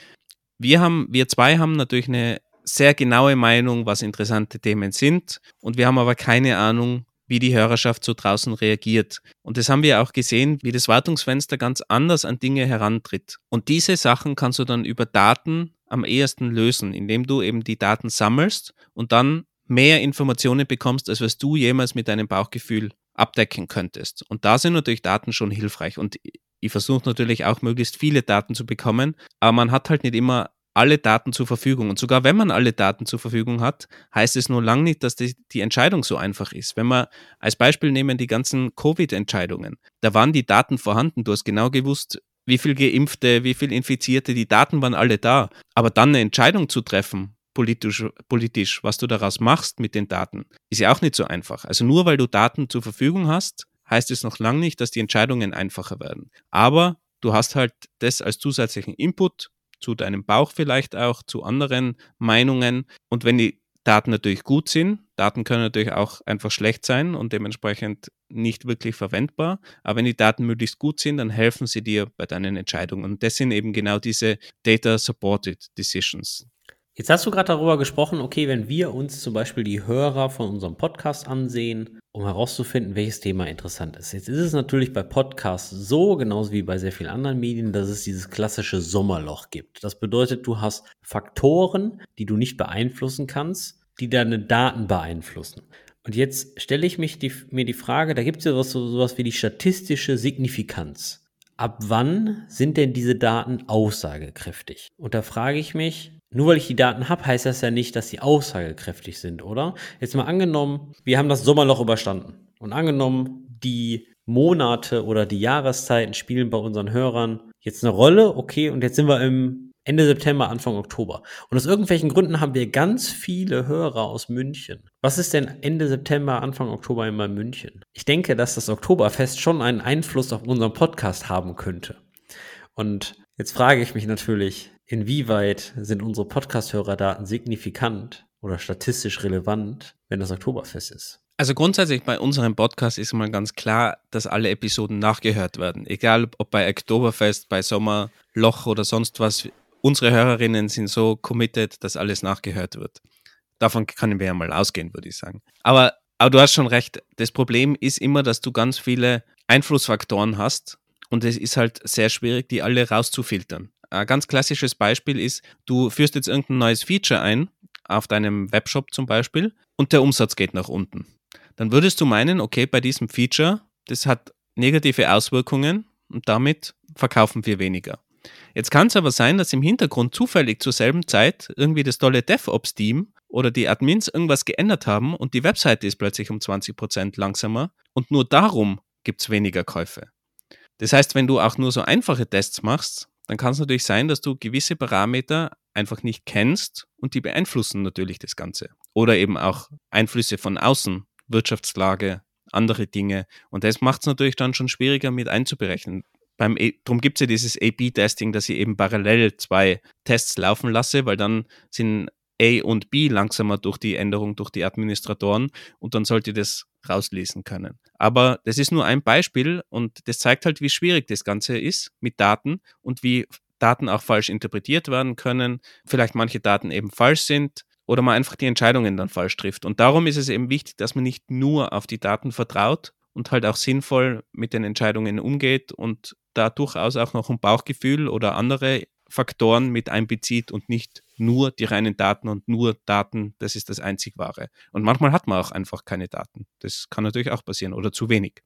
wir haben, wir zwei haben natürlich eine sehr genaue Meinung, was interessante Themen sind und wir haben aber keine Ahnung, wie die Hörerschaft so draußen reagiert. Und das haben wir auch gesehen, wie das Wartungsfenster ganz anders an Dinge herantritt. Und diese Sachen kannst du dann über Daten am ehesten lösen, indem du eben die Daten sammelst und dann mehr Informationen bekommst, als was du jemals mit deinem Bauchgefühl abdecken könntest. Und da sind natürlich Daten schon hilfreich. Und ich versuche natürlich auch möglichst viele Daten zu bekommen, aber man hat halt nicht immer alle Daten zur Verfügung. Und sogar wenn man alle Daten zur Verfügung hat, heißt es nur lang nicht, dass die, die Entscheidung so einfach ist. Wenn wir als Beispiel nehmen die ganzen Covid-Entscheidungen, da waren die Daten vorhanden. Du hast genau gewusst, wie viel Geimpfte, wie viel Infizierte, die Daten waren alle da. Aber dann eine Entscheidung zu treffen, politisch, politisch, was du daraus machst mit den Daten, ist ja auch nicht so einfach. Also nur weil du Daten zur Verfügung hast, heißt es noch lange nicht, dass die Entscheidungen einfacher werden. Aber du hast halt das als zusätzlichen Input zu deinem Bauch vielleicht auch, zu anderen Meinungen. Und wenn die Daten natürlich gut sind, Daten können natürlich auch einfach schlecht sein und dementsprechend nicht wirklich verwendbar. Aber wenn die Daten möglichst gut sind, dann helfen sie dir bei deinen Entscheidungen. Und das sind eben genau diese Data Supported Decisions. Jetzt hast du gerade darüber gesprochen, okay, wenn wir uns zum Beispiel die Hörer von unserem Podcast ansehen, um herauszufinden, welches Thema interessant ist. Jetzt ist es natürlich bei Podcasts so, genauso wie bei sehr vielen anderen Medien, dass es dieses klassische Sommerloch gibt. Das bedeutet, du hast Faktoren, die du nicht beeinflussen kannst, die deine Daten beeinflussen. Und jetzt stelle ich mich die, mir die Frage, da gibt es ja was, so, sowas wie die statistische Signifikanz. Ab wann sind denn diese Daten aussagekräftig? Und da frage ich mich, nur weil ich die Daten habe, heißt das ja nicht, dass sie aussagekräftig sind, oder? Jetzt mal angenommen, wir haben das Sommerloch überstanden. Und angenommen, die Monate oder die Jahreszeiten spielen bei unseren Hörern jetzt eine Rolle, okay, und jetzt sind wir im Ende September, Anfang Oktober. Und aus irgendwelchen Gründen haben wir ganz viele Hörer aus München. Was ist denn Ende September, Anfang Oktober immer in München? Ich denke, dass das Oktoberfest schon einen Einfluss auf unseren Podcast haben könnte. Und jetzt frage ich mich natürlich, inwieweit sind unsere Podcast-Hörerdaten signifikant oder statistisch relevant, wenn das Oktoberfest ist? Also grundsätzlich bei unserem Podcast ist mal ganz klar, dass alle Episoden nachgehört werden. Egal ob bei Oktoberfest, bei Sommerloch oder sonst was. Unsere Hörerinnen sind so committed, dass alles nachgehört wird. Davon können wir ja mal ausgehen, würde ich sagen. Aber, aber du hast schon recht. Das Problem ist immer, dass du ganz viele Einflussfaktoren hast und es ist halt sehr schwierig, die alle rauszufiltern. Ein ganz klassisches Beispiel ist, du führst jetzt irgendein neues Feature ein, auf deinem Webshop zum Beispiel, und der Umsatz geht nach unten. Dann würdest du meinen, okay, bei diesem Feature, das hat negative Auswirkungen und damit verkaufen wir weniger. Jetzt kann es aber sein, dass im Hintergrund zufällig zur selben Zeit irgendwie das tolle DevOps-Team oder die Admins irgendwas geändert haben und die Webseite ist plötzlich um 20% langsamer und nur darum gibt es weniger Käufe. Das heißt, wenn du auch nur so einfache Tests machst, dann kann es natürlich sein, dass du gewisse Parameter einfach nicht kennst und die beeinflussen natürlich das Ganze. Oder eben auch Einflüsse von außen, Wirtschaftslage, andere Dinge. Und das macht es natürlich dann schon schwieriger mit einzuberechnen. Beim e darum gibt es ja dieses A-B-Testing, dass ich eben parallel zwei Tests laufen lasse, weil dann sind A und B langsamer durch die Änderung durch die Administratoren und dann sollte das rauslesen können. Aber das ist nur ein Beispiel und das zeigt halt, wie schwierig das Ganze ist mit Daten und wie Daten auch falsch interpretiert werden können, vielleicht manche Daten eben falsch sind oder man einfach die Entscheidungen dann falsch trifft. Und darum ist es eben wichtig, dass man nicht nur auf die Daten vertraut und halt auch sinnvoll mit den Entscheidungen umgeht und da durchaus auch noch ein Bauchgefühl oder andere Faktoren mit einbezieht und nicht nur die reinen Daten und nur Daten, das ist das einzig wahre. Und manchmal hat man auch einfach keine Daten. Das kann natürlich auch passieren oder zu wenig.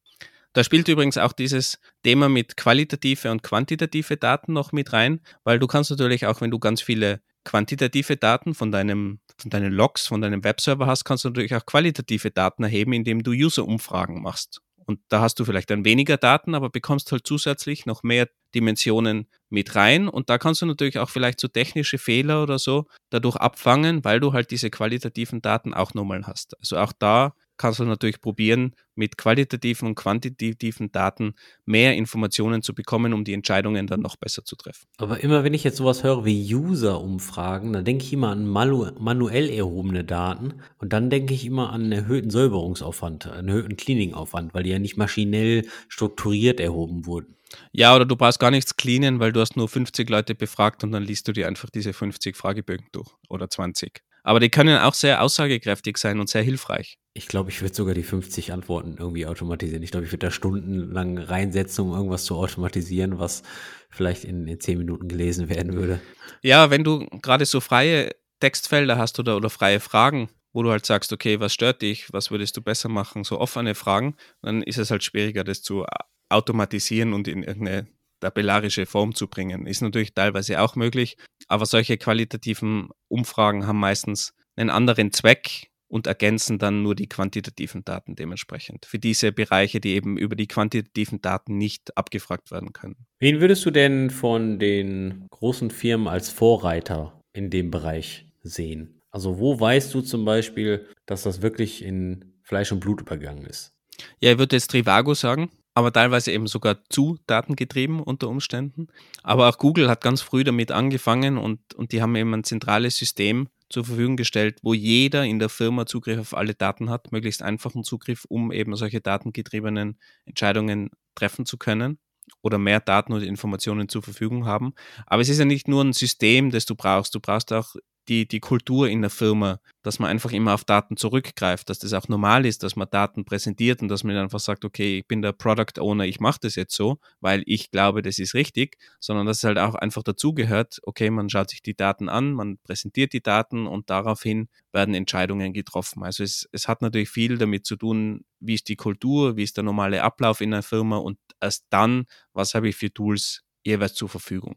Da spielt übrigens auch dieses Thema mit qualitative und quantitative Daten noch mit rein, weil du kannst natürlich auch, wenn du ganz viele quantitative Daten von deinem von deinen Logs, von deinem Webserver hast, kannst du natürlich auch qualitative Daten erheben, indem du User-Umfragen machst. Und da hast du vielleicht dann weniger Daten, aber bekommst halt zusätzlich noch mehr Dimensionen mit rein. Und da kannst du natürlich auch vielleicht so technische Fehler oder so dadurch abfangen, weil du halt diese qualitativen Daten auch nochmal hast. Also auch da kannst du natürlich probieren, mit qualitativen und quantitativen Daten mehr Informationen zu bekommen, um die Entscheidungen dann noch besser zu treffen. Aber immer wenn ich jetzt sowas höre wie User-Umfragen, dann denke ich immer an manu manuell erhobene Daten und dann denke ich immer an einen erhöhten Säuberungsaufwand, einen erhöhten Cleaning-Aufwand, weil die ja nicht maschinell strukturiert erhoben wurden. Ja, oder du brauchst gar nichts cleanen, weil du hast nur 50 Leute befragt und dann liest du dir einfach diese 50 Fragebögen durch oder 20. Aber die können auch sehr aussagekräftig sein und sehr hilfreich. Ich glaube, ich würde sogar die 50 Antworten irgendwie automatisieren. Ich glaube, ich würde da stundenlang reinsetzen, um irgendwas zu automatisieren, was vielleicht in, in 10 Minuten gelesen werden würde. Ja, wenn du gerade so freie Textfelder hast oder, oder freie Fragen, wo du halt sagst, okay, was stört dich, was würdest du besser machen, so offene Fragen, dann ist es halt schwieriger, das zu automatisieren und in irgendeine tabellarische Form zu bringen. Ist natürlich teilweise auch möglich, aber solche qualitativen Umfragen haben meistens einen anderen Zweck und ergänzen dann nur die quantitativen Daten dementsprechend. Für diese Bereiche, die eben über die quantitativen Daten nicht abgefragt werden können. Wen würdest du denn von den großen Firmen als Vorreiter in dem Bereich sehen? Also wo weißt du zum Beispiel, dass das wirklich in Fleisch und Blut übergangen ist? Ja, ich würde jetzt Trivago sagen aber teilweise eben sogar zu datengetrieben unter Umständen. Aber auch Google hat ganz früh damit angefangen und, und die haben eben ein zentrales System zur Verfügung gestellt, wo jeder in der Firma Zugriff auf alle Daten hat, möglichst einfachen Zugriff, um eben solche datengetriebenen Entscheidungen treffen zu können oder mehr Daten und Informationen zur Verfügung haben. Aber es ist ja nicht nur ein System, das du brauchst. Du brauchst auch die, die Kultur in der Firma, dass man einfach immer auf Daten zurückgreift, dass das auch normal ist, dass man Daten präsentiert und dass man einfach sagt, okay, ich bin der Product Owner, ich mache das jetzt so, weil ich glaube, das ist richtig, sondern dass es halt auch einfach dazugehört, okay, man schaut sich die Daten an, man präsentiert die Daten und daraufhin werden Entscheidungen getroffen. Also es, es hat natürlich viel damit zu tun, wie ist die Kultur, wie ist der normale Ablauf in einer Firma und erst dann, was habe ich für Tools jeweils zur Verfügung.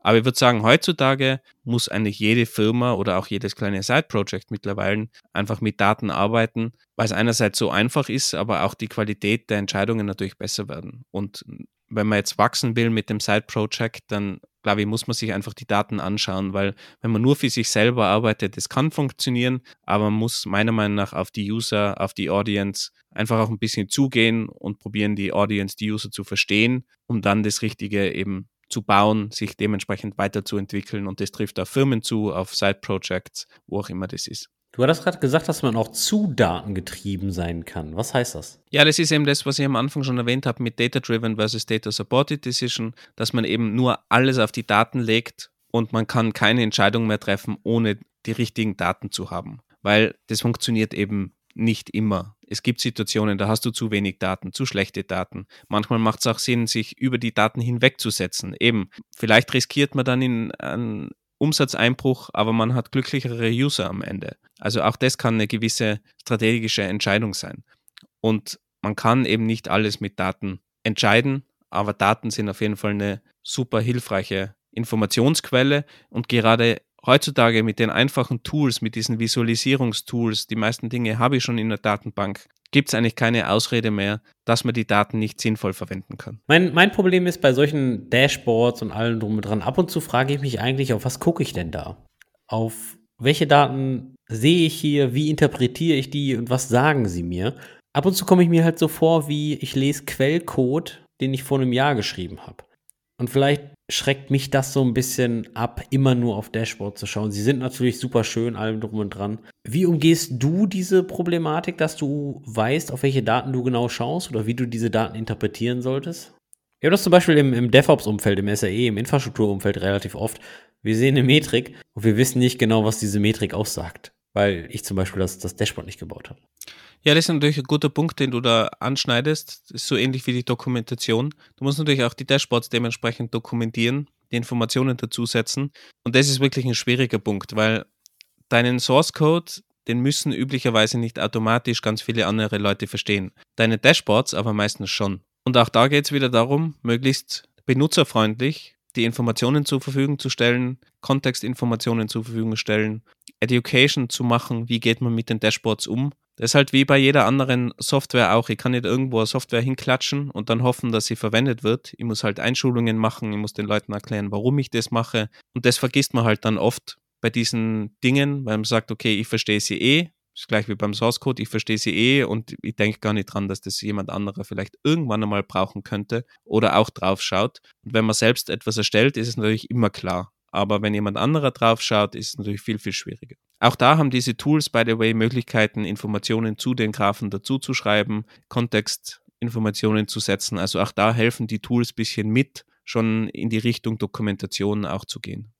Aber ich würde sagen, heutzutage muss eigentlich jede Firma oder auch jedes kleine Side-Project mittlerweile einfach mit Daten arbeiten, weil es einerseits so einfach ist, aber auch die Qualität der Entscheidungen natürlich besser werden. Und wenn man jetzt wachsen will mit dem Side-Project, dann glaube ich, muss man sich einfach die Daten anschauen, weil wenn man nur für sich selber arbeitet, das kann funktionieren, aber man muss meiner Meinung nach auf die User, auf die Audience einfach auch ein bisschen zugehen und probieren, die Audience, die User zu verstehen, um dann das Richtige eben zu bauen, sich dementsprechend weiterzuentwickeln. Und das trifft auf Firmen zu, auf Side-Projects, wo auch immer das ist. Du hattest gerade gesagt, dass man auch zu datengetrieben sein kann. Was heißt das? Ja, das ist eben das, was ich am Anfang schon erwähnt habe mit Data-Driven versus Data-Supported Decision, dass man eben nur alles auf die Daten legt und man kann keine Entscheidung mehr treffen, ohne die richtigen Daten zu haben. Weil das funktioniert eben nicht immer. Es gibt Situationen, da hast du zu wenig Daten, zu schlechte Daten. Manchmal macht es auch Sinn, sich über die Daten hinwegzusetzen. Eben, vielleicht riskiert man dann in einen Umsatzeinbruch, aber man hat glücklichere User am Ende. Also auch das kann eine gewisse strategische Entscheidung sein. Und man kann eben nicht alles mit Daten entscheiden, aber Daten sind auf jeden Fall eine super hilfreiche Informationsquelle und gerade heutzutage mit den einfachen Tools, mit diesen Visualisierungstools, die meisten Dinge habe ich schon in der Datenbank, gibt es eigentlich keine Ausrede mehr, dass man die Daten nicht sinnvoll verwenden kann. Mein, mein Problem ist bei solchen Dashboards und allem drum und dran, ab und zu frage ich mich eigentlich, auf was gucke ich denn da? Auf welche Daten sehe ich hier, wie interpretiere ich die und was sagen sie mir? Ab und zu komme ich mir halt so vor, wie ich lese Quellcode, den ich vor einem Jahr geschrieben habe. Und vielleicht schreckt mich das so ein bisschen ab, immer nur auf Dashboard zu schauen. Sie sind natürlich super schön, allem drum und dran. Wie umgehst du diese Problematik, dass du weißt, auf welche Daten du genau schaust oder wie du diese Daten interpretieren solltest? Ich habe das zum Beispiel im, im DevOps-Umfeld, im SAE, im Infrastrukturumfeld relativ oft. Wir sehen eine Metrik und wir wissen nicht genau, was diese Metrik aussagt, weil ich zum Beispiel das, das Dashboard nicht gebaut habe. Ja, das ist natürlich ein guter Punkt, den du da anschneidest. Das ist so ähnlich wie die Dokumentation. Du musst natürlich auch die Dashboards dementsprechend dokumentieren, die Informationen dazusetzen. Und das ist wirklich ein schwieriger Punkt, weil deinen Source Code, den müssen üblicherweise nicht automatisch ganz viele andere Leute verstehen. Deine Dashboards aber meistens schon. Und auch da geht es wieder darum, möglichst benutzerfreundlich die Informationen zur Verfügung zu stellen, Kontextinformationen zur Verfügung stellen, Education zu machen, wie geht man mit den Dashboards um. Das ist halt wie bei jeder anderen Software auch. Ich kann nicht irgendwo eine Software hinklatschen und dann hoffen, dass sie verwendet wird. Ich muss halt Einschulungen machen, ich muss den Leuten erklären, warum ich das mache. Und das vergisst man halt dann oft bei diesen Dingen, weil man sagt, okay, ich verstehe sie eh, ist gleich wie beim Source Code, ich verstehe sie eh und ich denke gar nicht dran, dass das jemand anderer vielleicht irgendwann einmal brauchen könnte oder auch drauf schaut. Und wenn man selbst etwas erstellt, ist es natürlich immer klar. Aber wenn jemand anderer drauf schaut, ist es natürlich viel, viel schwieriger. Auch da haben diese Tools, by the way, Möglichkeiten, Informationen zu den Graphen dazuzuschreiben, Kontextinformationen zu setzen. Also auch da helfen die Tools ein bisschen mit, schon in die Richtung Dokumentation auch zu gehen.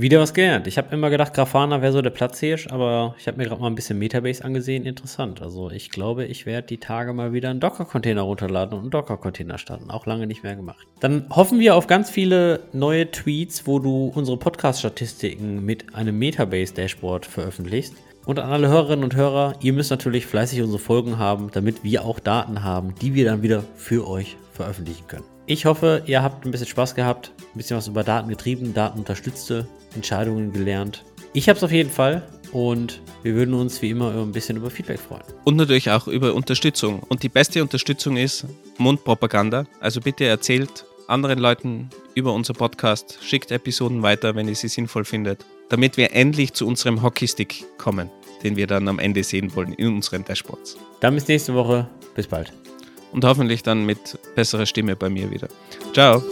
Wieder was gelernt. Ich habe immer gedacht, Grafana wäre so der Platzhirsch, aber ich habe mir gerade mal ein bisschen Metabase angesehen. Interessant. Also ich glaube, ich werde die Tage mal wieder einen Docker-Container runterladen und einen Docker-Container starten. Auch lange nicht mehr gemacht. Dann hoffen wir auf ganz viele neue Tweets, wo du unsere Podcast-Statistiken mit einem Metabase-Dashboard veröffentlichst. Und an alle Hörerinnen und Hörer, ihr müsst natürlich fleißig unsere Folgen haben, damit wir auch Daten haben, die wir dann wieder für euch veröffentlichen können. Ich hoffe, ihr habt ein bisschen Spaß gehabt, ein bisschen was über Daten getrieben, Daten unterstützte, Entscheidungen gelernt. Ich habe es auf jeden Fall und wir würden uns wie immer ein bisschen über Feedback freuen. Und natürlich auch über Unterstützung. Und die beste Unterstützung ist Mundpropaganda. Also bitte erzählt anderen Leuten über unser Podcast, schickt Episoden weiter, wenn ihr sie sinnvoll findet, damit wir endlich zu unserem Hockeystick kommen, den wir dann am Ende sehen wollen in unseren Dashboards. Dann bis nächste Woche. Bis bald und hoffentlich dann mit besserer Stimme bei mir wieder. Ciao.